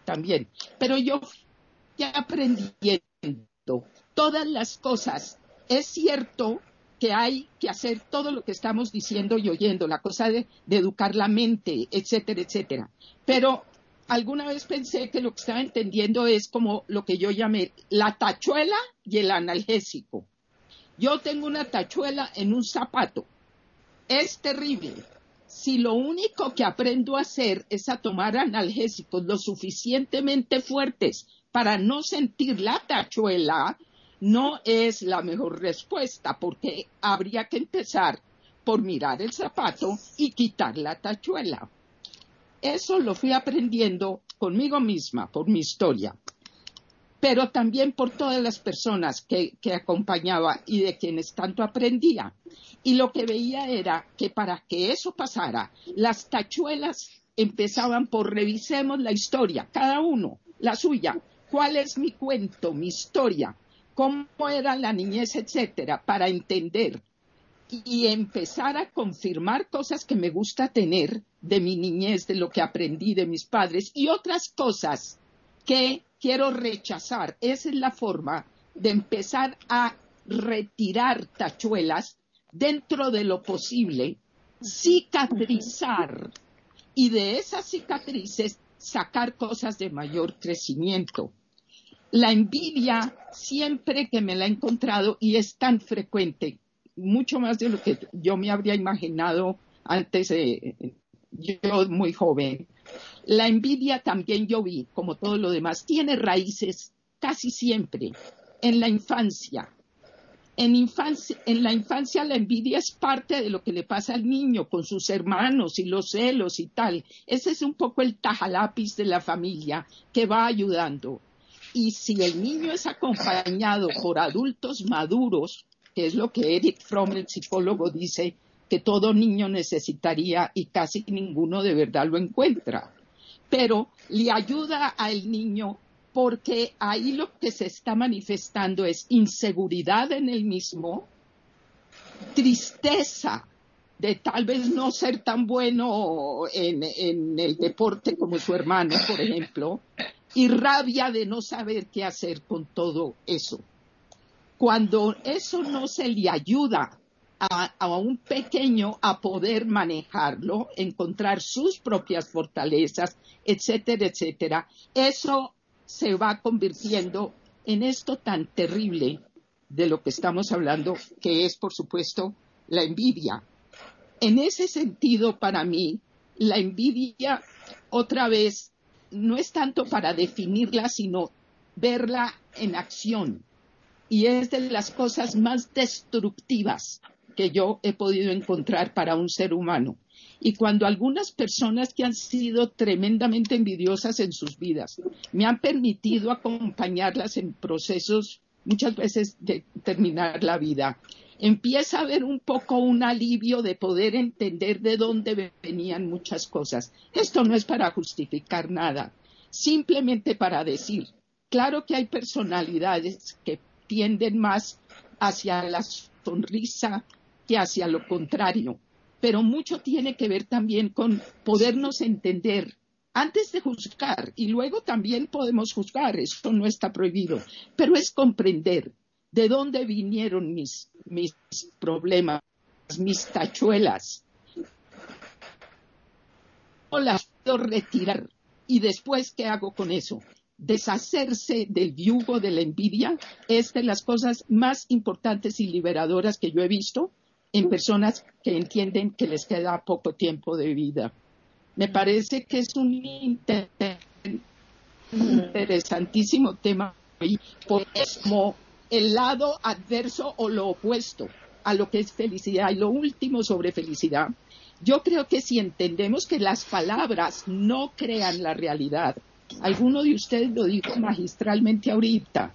también. Pero yo ya aprendiendo todas las cosas. Es cierto que hay que hacer todo lo que estamos diciendo y oyendo, la cosa de, de educar la mente, etcétera, etcétera. Pero alguna vez pensé que lo que estaba entendiendo es como lo que yo llamé la tachuela y el analgésico. Yo tengo una tachuela en un zapato. Es terrible. Si lo único que aprendo a hacer es a tomar analgésicos lo suficientemente fuertes para no sentir la tachuela, no es la mejor respuesta porque habría que empezar por mirar el zapato y quitar la tachuela. Eso lo fui aprendiendo conmigo misma, por mi historia, pero también por todas las personas que, acompañaba y de quienes tanto aprendía. Y lo que veía era que para que eso pasara, las tachuelas empezaban por revisemos la historia, cada uno, la suya, cuál es mi cuento, mi historia, cómo era la niñez, etcétera, para entender y empezar a confirmar cosas que me gusta tener de mi niñez, de lo que aprendí de mis padres y otras cosas que quiero rechazar. Esa es la forma de empezar a retirar tachuelas dentro de lo posible, cicatrizar y de esas cicatrices sacar cosas de mayor crecimiento. La envidia siempre que me la he encontrado y es tan frecuente mucho más de lo que yo me habría imaginado antes, de yo muy joven. La envidia también yo vi, como todo lo demás, tiene raíces casi siempre en la infancia. En, infancia, en la infancia la envidia es parte de lo que le pasa al niño con sus hermanos y los celos y tal. Ese es un poco el tajalápiz de la familia que va ayudando. Y si el niño es acompañado por adultos maduros, que es lo que Eric Fromm, el psicólogo, dice que todo niño necesitaría y casi ninguno de verdad lo encuentra. Pero le ayuda al niño porque ahí lo que se está manifestando es inseguridad en el mismo, tristeza de tal vez no ser tan bueno en, en, el deporte como su hermano, por ejemplo, y rabia de no saber qué hacer con todo eso. Cuando eso no se le ayuda a, un pequeño a poder manejarlo, encontrar sus propias fortalezas, etcétera, etcétera, eso se va convirtiendo en esto tan terrible de lo que estamos hablando, que es, por supuesto, la envidia. En ese sentido, para mí, la envidia, otra vez, no es tanto para definirla, sino verla en acción y es de las cosas más destructivas que yo he podido encontrar para un ser humano. Y cuando algunas personas que han sido tremendamente envidiosas en sus vidas me han permitido acompañarlas en procesos muchas veces de terminar la vida, empieza a haber un poco un alivio de poder entender de dónde venían muchas cosas. Esto no es para justificar nada, simplemente para decir, claro que hay personalidades que tienden más hacia la sonrisa que hacia lo contrario. Pero mucho tiene que ver también con podernos entender antes de juzgar y luego también podemos juzgar, eso no está prohibido, pero es comprender de dónde vinieron mis, mis problemas, mis tachuelas. O las puedo retirar y después, ¿qué hago con eso? deshacerse del yugo de la envidia es de las cosas más importantes y liberadoras que yo he visto en personas que entienden que les queda poco tiempo de vida. Me parece que es un interesantísimo tema porque es como el lado adverso o lo opuesto a lo que es felicidad. Y lo último sobre felicidad, yo creo que si entendemos que las palabras no crean la realidad, Alguno de ustedes lo dijo magistralmente ahorita.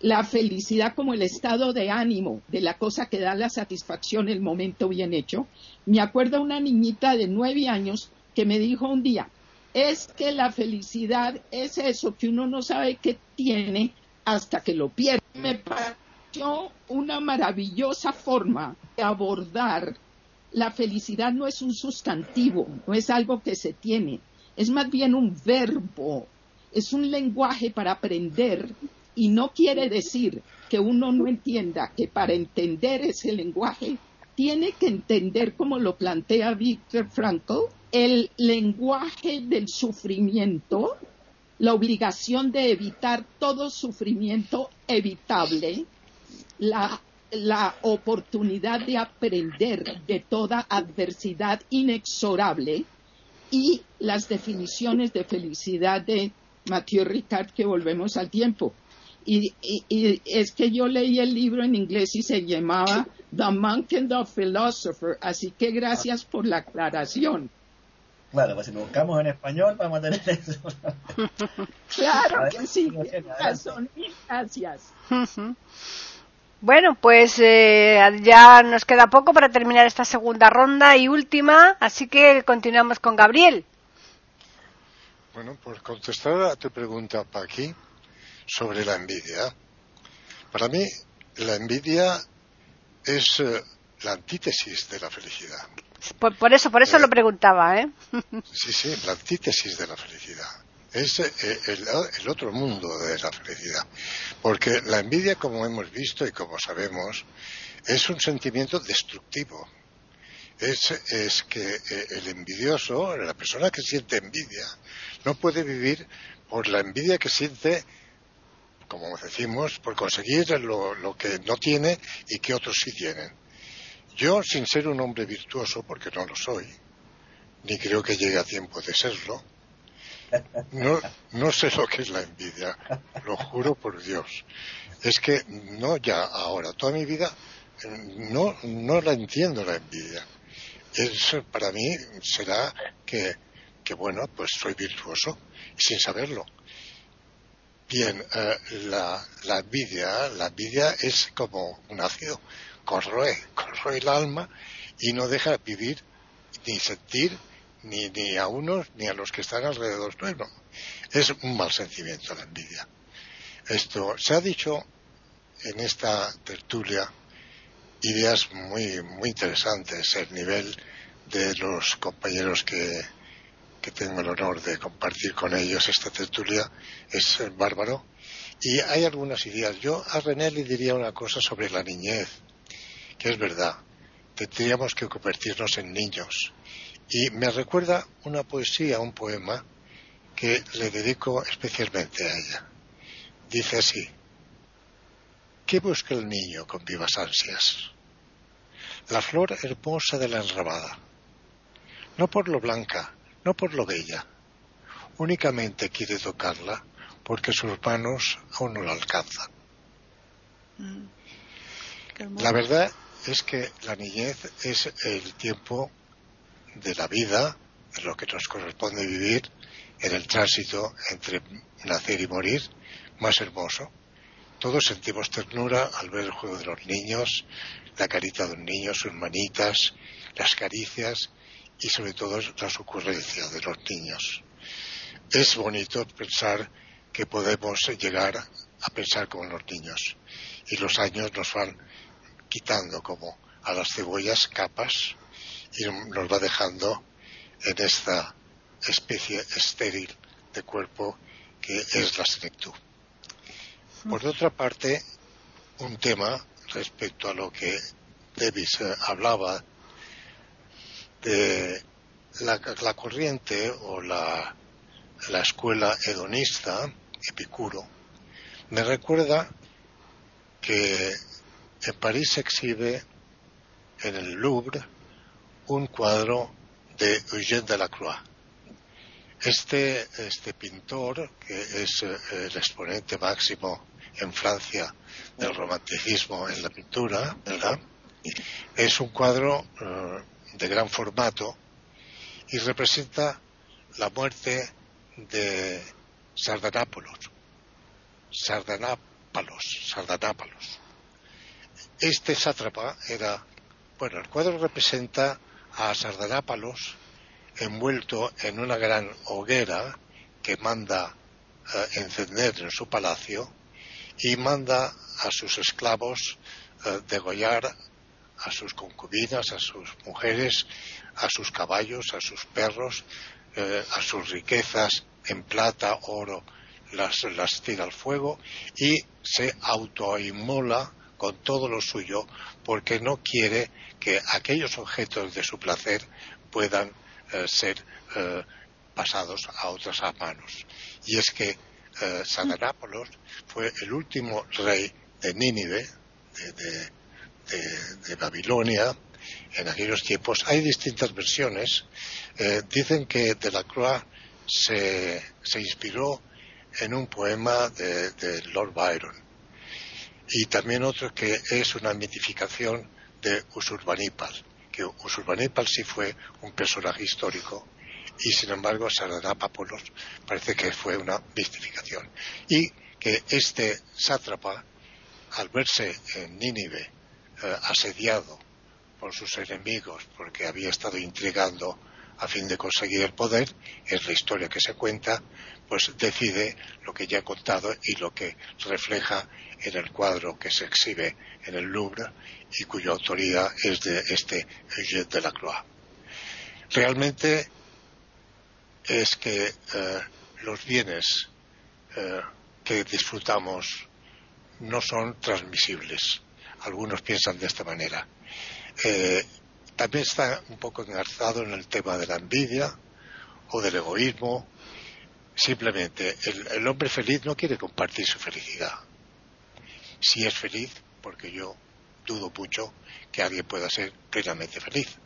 La felicidad como el estado de ánimo de la cosa que da la satisfacción, el momento bien hecho. Me acuerdo una niñita de nueve años que me dijo un día, es que la felicidad es eso que uno no sabe que tiene hasta que lo pierde. Me pareció una maravillosa forma de abordar la felicidad no es un sustantivo, no es algo que se tiene, es más bien un verbo, es un lenguaje para aprender Y no quiere decir que uno no entienda que para entender ese lenguaje tiene que entender, como lo plantea Víctor Frankl, el lenguaje del sufrimiento, la obligación de evitar todo sufrimiento evitable, la, la oportunidad de aprender de toda adversidad inexorable y las definiciones de felicidad de Mathieu Ricard que volvemos al tiempo. Y, es que yo leí el libro en inglés y se llamaba The Monk and the Philosopher, así que gracias por la aclaración.
Claro, pues si lo buscamos en español vamos a tener eso.
claro que sí, razón, gracias.
Bueno, pues eh, ya nos queda poco para terminar esta segunda ronda y última, así que continuamos con Gabriel.
Bueno, por contestar a tu pregunta, Paqui, sobre la envidia. Para mí, la envidia es eh, la antítesis de la felicidad.
Por, eso, por eso lo eh, preguntaba, ¿eh?
sí, sí, la antítesis de la felicidad. Es eh, el, el, otro mundo de la felicidad. Porque la envidia, como hemos visto y como sabemos, es un sentimiento destructivo. Es, es que el envidioso, la persona que siente envidia, no puede vivir por la envidia que siente como decimos, por conseguir lo, que no tiene y que otros sí tienen. Yo, sin ser un hombre virtuoso, porque no lo soy, ni creo que llegue a tiempo de serlo, no, no sé lo que es la envidia, lo juro por Dios. Es que no ya ahora, toda mi vida no, no la entiendo la envidia. Es, para mí será que, que, bueno, pues soy virtuoso sin saberlo. Bien, eh, la, la, envidia, la envidia es como un ácido, corroe, corroe el alma y no deja vivir ni sentir ni, ni a unos ni a los que están alrededor nuestro. Es un mal sentimiento la envidia. Esto se ha dicho en esta tertulia ideas muy muy interesantes el nivel de los compañeros que, que tengo el honor de compartir con ellos esta tertulia es bárbaro. Y hay algunas ideas. Yo a René le diría una cosa sobre la niñez, que es verdad. Tendríamos que convertirnos en niños. Y me recuerda una poesía, un poema, que le dedico especialmente a ella. Dice así, ¿qué busca el niño con vivas ansias? La flor hermosa de la enrabada, no por lo blanca, no por lo bella. Únicamente quiere tocarla porque sus manos aún no la alcanzan. Mm. La verdad es que la niñez es el tiempo de la vida, en lo que nos corresponde vivir, en el tránsito entre nacer y morir, más hermoso. Todos sentimos ternura al ver el juego de los niños, la carita de un niño, sus manitas, las caricias, y sobre todo las ocurrencias de los niños. Es bonito pensar que podemos llegar a pensar como los niños y los años nos van quitando como a las cebollas capas y nos va dejando en esta especie estéril de cuerpo que es la senectud. Por otra parte, un tema respecto a lo que Davis eh, hablaba de la, corriente o la, la escuela hedonista, Epicuro, me recuerda que en París se exhibe en el Louvre un cuadro de Eugène Delacroix. Este, este pintor, que es eh, el exponente máximo en Francia del romanticismo en la pintura, ¿verdad? Es un cuadro eh, de gran formato y representa la muerte de Sardanápolos. Sardanápalos, Sardanápalos. Este sátrapa era, bueno, el cuadro representa a Sardanápalos envuelto en una gran hoguera que manda eh, encender en su palacio y manda a sus esclavos eh, degollar a sus concubinas, a sus mujeres, a sus caballos, a sus perros, eh, a sus riquezas en plata, oro, las, las tira al fuego y se autoinmola con todo lo suyo porque no quiere que aquellos objetos de su placer puedan eh, ser eh, pasados a otras manos. Y es que eh, fue el último rey de Nínive, de, Babilonia, en aquellos tiempos. Hay distintas versiones. Eh, dicen que Delacroix se, se inspiró en un poema de, Lord Byron y también otro que es una mitificación de Usurbanipal, que Usurbanipal sí fue un personaje histórico y sin embargo Sardanapápolos parece que fue una mistificación y que este sátrapa al verse en Nínive eh, asediado por sus enemigos porque había estado intrigando a fin de conseguir el poder, es la historia que se cuenta, pues decide lo que ya he contado y lo que refleja en el cuadro que se exhibe en el Louvre y cuya autoría es de este Eugène Delacroix. Realmente es que eh, los bienes eh, que disfrutamos no son transmisibles. Algunos piensan de esta manera. Eh, también está un poco engarzado en el tema de la envidia o del egoísmo. Simplemente, el, hombre feliz no quiere compartir su felicidad. Si es feliz, porque yo dudo mucho que alguien pueda ser plenamente feliz.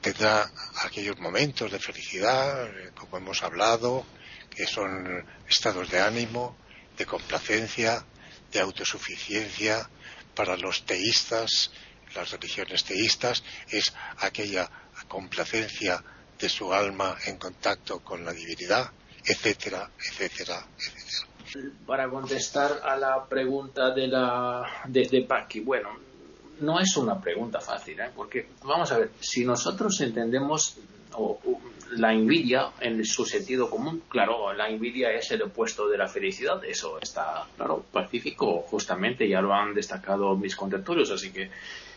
Tendrá aquellos momentos de felicidad, eh, como hemos hablado, que son estados de ánimo, de complacencia, de autosuficiencia. Para los teístas, las religiones teístas, es aquella complacencia de su alma en contacto con la divinidad, etcétera, etcétera, etcétera.
Para contestar a la pregunta de la de, bueno, no es una pregunta fácil, ¿eh? porque vamos a ver, si nosotros entendemos la envidia en su sentido común, claro, la envidia es el opuesto de la felicidad, eso está, claro, pacífico, justamente ya lo han destacado mis contertulios, así que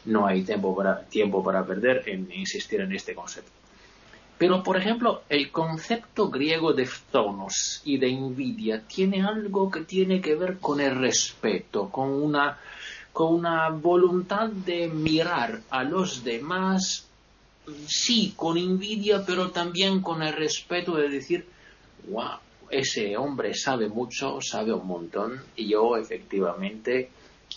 no hay tiempo para, tiempo para perder en insistir en este concepto. Pero, por ejemplo, el concepto griego de ftonos y de envidia tiene algo que tiene que ver con el respeto, con una, con una voluntad de mirar a los demás, sí, con envidia, pero también con el respeto de decir, wow, ese hombre sabe mucho, sabe un montón, y yo efectivamente,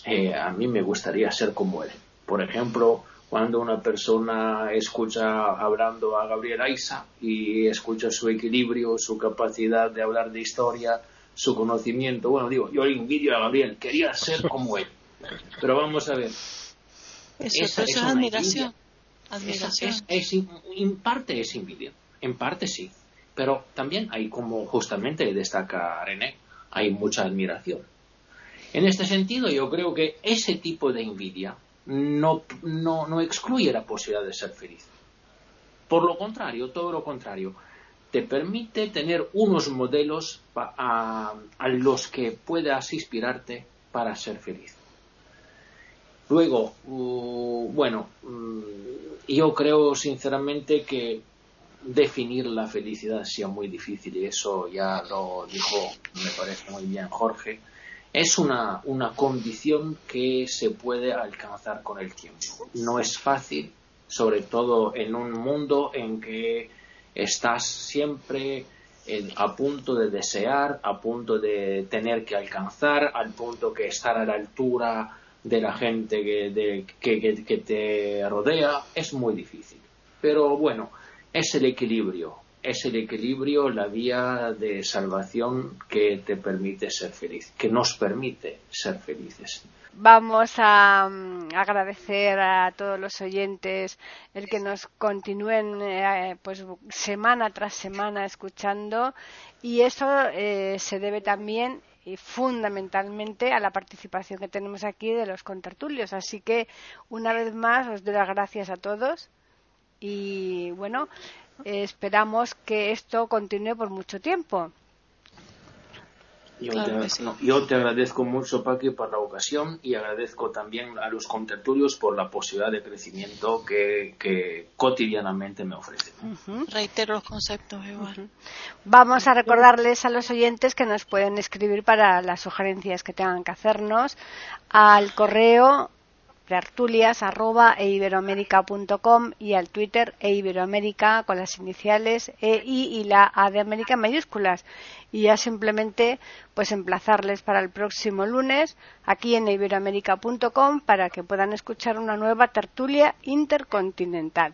eh, a mí me gustaría ser como él. Por ejemplo, cuando una persona escucha hablando a Gabriel Aiza y escucha su equilibrio, su capacidad de hablar de historia, su conocimiento, bueno, digo, yo le envidio a Gabriel, quería ser como él. Pero vamos a ver.
Eso, es, admiración.
admiración. en parte es envidia, en parte sí. Pero también hay, como justamente destaca René, hay mucha admiración. En este sentido, yo creo que ese tipo de envidia no, no, no excluye la posibilidad de ser feliz. Por lo contrario, todo lo contrario, te permite tener unos modelos a, los que puedas inspirarte para ser feliz. Luego, uh, bueno, mm, yo creo sinceramente que definir la felicidad sea muy difícil y eso ya lo dijo, me parece muy bien Jorge es una, una condición que se puede alcanzar con el tiempo. No es fácil, sobre todo en un mundo en que estás siempre a punto de desear, a punto de tener que alcanzar, al punto que estar a la altura de la gente que, que, que te rodea, es muy difícil. Pero bueno, es el equilibrio es el equilibrio, la vía de salvación que te permite ser feliz, que nos permite ser felices.
Vamos a mm, agradecer a todos los oyentes el que nos continúen eh, pues semana tras semana escuchando y eso eh, se debe también y fundamentalmente a la participación que tenemos aquí de los contertulios. Así que una vez más os doy las gracias a todos y bueno, esperamos que esto continúe por mucho tiempo.
Yo, te, yo, te, agradezco mucho, Paqui, por la ocasión y agradezco también a los contertulios por la posibilidad de crecimiento que, que cotidianamente me ofrecen.
Reitero los conceptos, igual.
Vamos a recordarles a los oyentes que nos pueden escribir para las sugerencias que tengan que hacernos al correo tertulias.eiberoamerica.com y al Twitter eiberoamerica con las iniciales EI y la A de América en mayúsculas. Y ya simplemente pues emplazarles para el próximo lunes aquí en eiberoamerica.com para que puedan escuchar una nueva tertulia intercontinental.